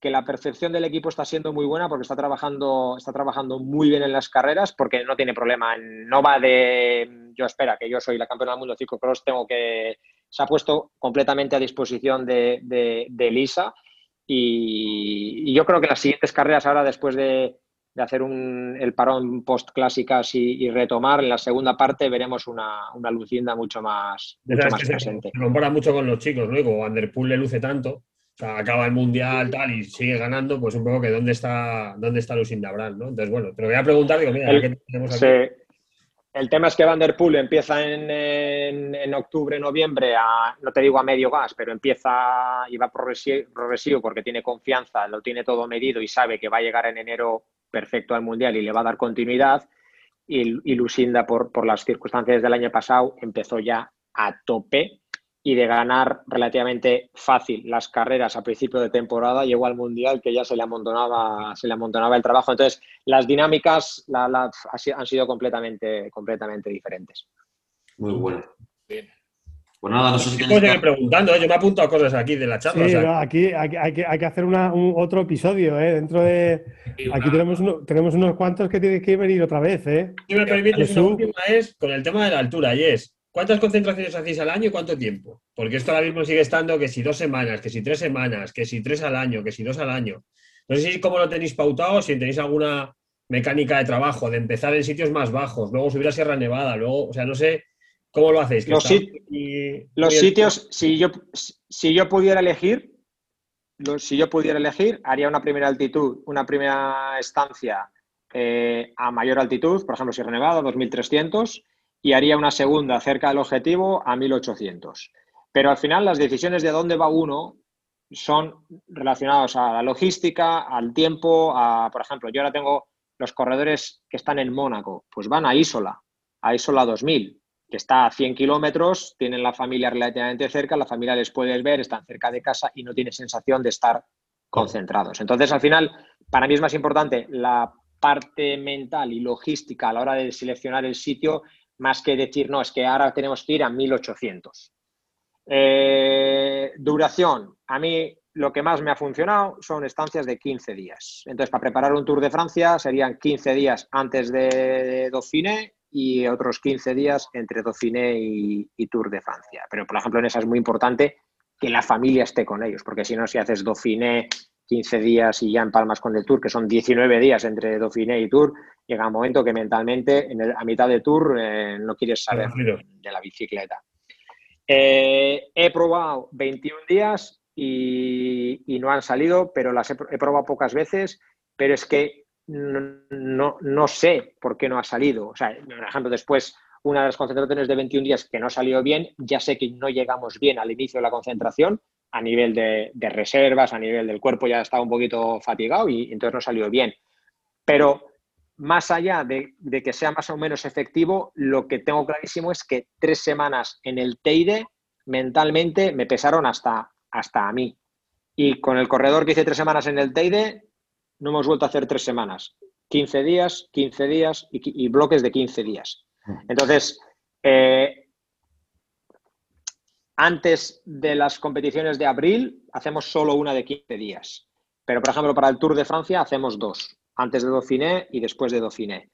que la percepción del equipo está siendo muy buena porque está trabajando, está trabajando muy bien en las carreras porque no tiene problema. No va de yo espera que yo soy la campeona del mundo de ciclocross, tengo que. Se ha puesto completamente a disposición de, de, de Elisa y, y yo creo que las siguientes carreras ahora después de, de hacer un, el parón post clásicas y, y retomar en la segunda parte veremos una, una Lucinda mucho más, mucho más se, presente. se compara mucho con los chicos, ¿no? Y como le luce tanto, o sea, acaba el mundial tal y sigue ganando, pues un poco que dónde está, dónde está Lucinda Brand, ¿no? Entonces, bueno, te lo voy a preguntar, digo, mira, El- tenemos aquí. Se- el tema es que Van Der Poel empieza en, en- en octubre, noviembre, a, no te digo a medio gas, pero empieza y va progresi- progresivo porque tiene confianza, lo tiene todo medido y sabe que va a llegar en enero perfecto al Mundial y le va a dar continuidad. Y, y Lucinda, por, por las circunstancias del año pasado, empezó ya a tope y de ganar relativamente fácil las carreras a principio de temporada, llegó al Mundial que ya se le amontonaba, se le amontonaba el trabajo. Entonces, las dinámicas la- han sido completamente, completamente diferentes. Muy bueno. Bien. Pues nada, no sé si seguir preguntando, ¿eh? yo me he apuntado cosas aquí de la charla. Sí, o sea, no, aquí hay, que- hay que, hay que hacer una- un, otro episodio, ¿eh? Dentro de... Aquí tenemos, uno- tenemos unos cuantos que tienen que venir otra vez, ¿eh? Si me permites, una última es con el tema de la altura, y es, ¿cuántas concentraciones hacéis al año y cuánto tiempo? Porque esto ahora mismo sigue estando que si dos semanas, que si tres semanas, que si tres al año, que si dos al año. No sé si cómo lo tenéis pautado, si tenéis alguna mecánica de trabajo, de empezar en sitios más bajos, luego subir a Sierra Nevada, luego, o sea, no sé cómo lo hacéis. Los está sit- muy- Los muy- sitios, si yo, si yo pudiera elegir, los- si yo pudiera elegir, haría una primera altitud, una primera estancia eh, a mayor altitud, por ejemplo, Sierra Nevada, 2300, y haría una segunda cerca del objetivo a 1800. Pero al final las decisiones de dónde va uno son relacionadas a la logística, al tiempo, a, por ejemplo, yo ahora tengo los corredores que están en Mónaco, pues van a Isola, a Isola 2000, que está a 100 kilómetros, tienen la familia relativamente cerca, la familia les puedes ver, están cerca de casa y no tienes sensación de estar concentrados. Entonces, al final, para mí es más importante la parte mental y logística a la hora de seleccionar el sitio, más que decir, no, es que ahora tenemos que ir a 1800. Eh, duración. A mí lo que más me ha funcionado son estancias de 15 días. Entonces, para preparar un Tour de Francia serían 15 días antes de Dauphiné y otros 15 días entre Dauphiné y, y Tour de Francia. Pero, por ejemplo, en esa es muy importante que la familia esté con ellos, porque si no, si haces Dauphiné 15 días y ya empalmas con el Tour, que son 19 días entre Dauphiné y Tour, llega un momento que mentalmente en el- a mitad de Tour eh, no quieres saber de la bicicleta. Eh, he probado 21 días y, y no han salido, pero las he, he probado pocas veces, pero es que no, no, no sé por qué no ha salido. O sea, por ejemplo, después una de las concentraciones de 21 días que no salió bien, ya sé que no llegamos bien al inicio de la concentración, a nivel de, de reservas, a nivel del cuerpo ya estaba un poquito fatigado y entonces no salió bien. Pero más allá de, de que sea más o menos efectivo, lo que tengo clarísimo es que tres semanas en el Teide mentalmente me pesaron hasta, hasta a mí. Y con el corredor que hice tres semanas en el Teide, no hemos vuelto a hacer tres semanas. 15 días, 15 días y, y bloques de 15 días. Entonces, eh, antes de las competiciones de abril, hacemos solo una de 15 días. Pero, por ejemplo, para el Tour de Francia hacemos dos, antes de Dauphiné y después de Dauphiné.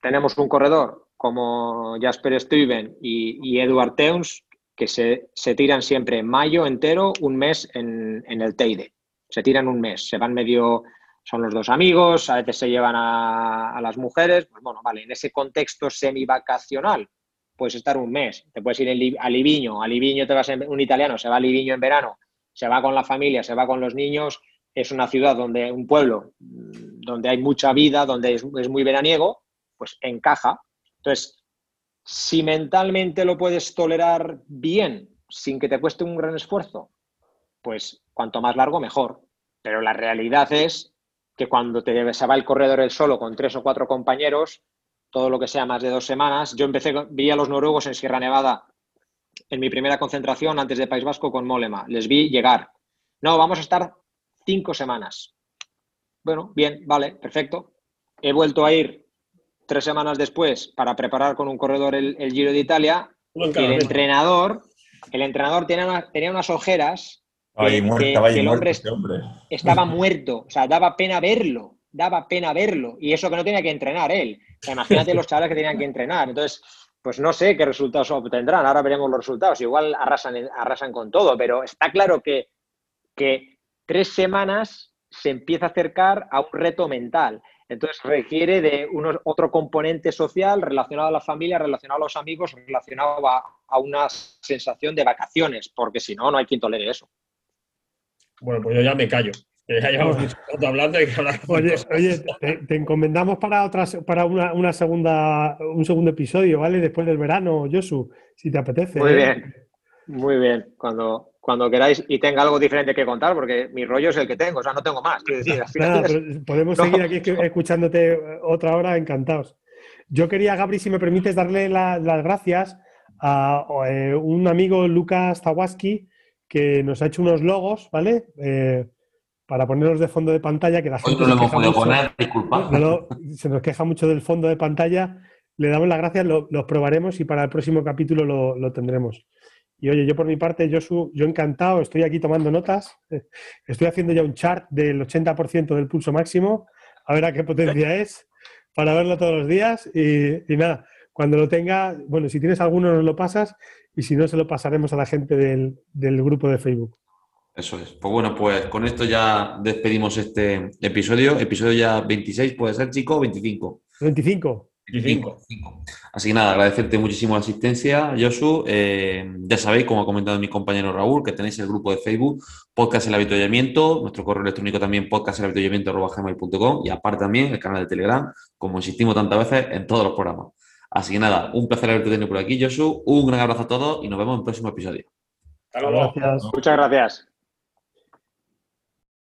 Tenemos un corredor como Jasper Stuyven y, y Eduard Teuns que se, tiran siempre mayo entero, un mes en, el Teide. Se tiran un mes, se van medio, son los dos amigos, a veces se llevan a, las mujeres. Pues bueno, vale, en ese contexto semi-vacacional puedes estar un mes. Te puedes ir a Liviño, a Liviño te vas en, un italiano, se va a Liviño en verano, se va con la familia, se va con los niños. Es una ciudad donde, un pueblo mm, donde hay mucha vida, donde es, muy veraniego, pues encaja. Entonces, si mentalmente lo puedes tolerar bien, sin que te cueste un gran esfuerzo, pues cuanto más largo, mejor. Pero la realidad es que cuando te se va el corredor el solo con tres o cuatro compañeros, todo lo que sea más de dos semanas, yo empecé, vi a los noruegos en Sierra Nevada en mi primera concentración antes de País Vasco con Molema. Les vi llegar. No, vamos a estar cinco semanas. Bueno, bien, vale, perfecto. He vuelto a ir tres semanas después para preparar con un corredor el, Giro de Italia. Y el entrenador, el entrenador tenía, tenía unas ojeras que, el hombre, estaba muerto. O sea, daba pena verlo, daba pena verlo. Y eso que no tenía que entrenar él. imagínate los chavales que tenían que entrenar. Entonces, pues no sé qué resultados obtendrán. Ahora veremos los resultados. Igual arrasan, arrasan con todo, pero está claro que, que tres semanas se empieza a acercar a un reto mental. Entonces requiere de otro componente social relacionado a la familia, relacionado a los amigos, relacionado a, una sensación de vacaciones, porque si no, no hay quien tolere eso. Bueno, pues yo ya me callo. Ya llevamos mucho hablando y que Oye, oye te, encomendamos para otras, para una, segunda, un segundo episodio, ¿vale? Después del verano, Josu, si te apetece. Muy ¿eh? bien, muy bien. Cuando, cuando queráis y tenga algo diferente que contar, porque mi rollo es el que tengo, o sea, no tengo más. podemos seguir aquí escuchándote otra hora, encantados. Yo quería, Gabri, si me permites, darle las gracias a eh, un amigo, Lucas Zawaski, que nos ha hecho unos logos, ¿vale? Eh, para ponerlos de fondo de pantalla, que la gente no lo hemos podido poner, disculpa. se nos queja mucho del fondo de pantalla. Le damos las gracias, los probaremos y para el próximo capítulo lo tendremos. Y oye, yo por mi parte, Josu, yo encantado, estoy aquí tomando notas, estoy haciendo ya un chart del 80% del pulso máximo, a ver a qué potencia es, para verlo todos los días y, nada, cuando lo tenga, bueno, si tienes alguno nos lo pasas y si no, se lo pasaremos a la gente del, del grupo de Facebook. Eso es. Pues bueno, pues con esto ya despedimos este episodio. Episodio ya 26, puede ser, chico, 25. 25. Así que nada, agradecerte muchísimo la asistencia, Josu. Eh, ya sabéis, como ha comentado mi compañero Raúl, que tenéis el grupo de Facebook Podcast El Avituallamiento, nuestro correo electrónico también podcastelhabituallamiento.com y aparte también el canal de Telegram, como insistimos tantas veces en todos los programas. Así que nada, un placer haberte tenido por aquí, Josu. Un gran abrazo a todos y nos vemos en el próximo episodio. Hasta luego. Muchas gracias.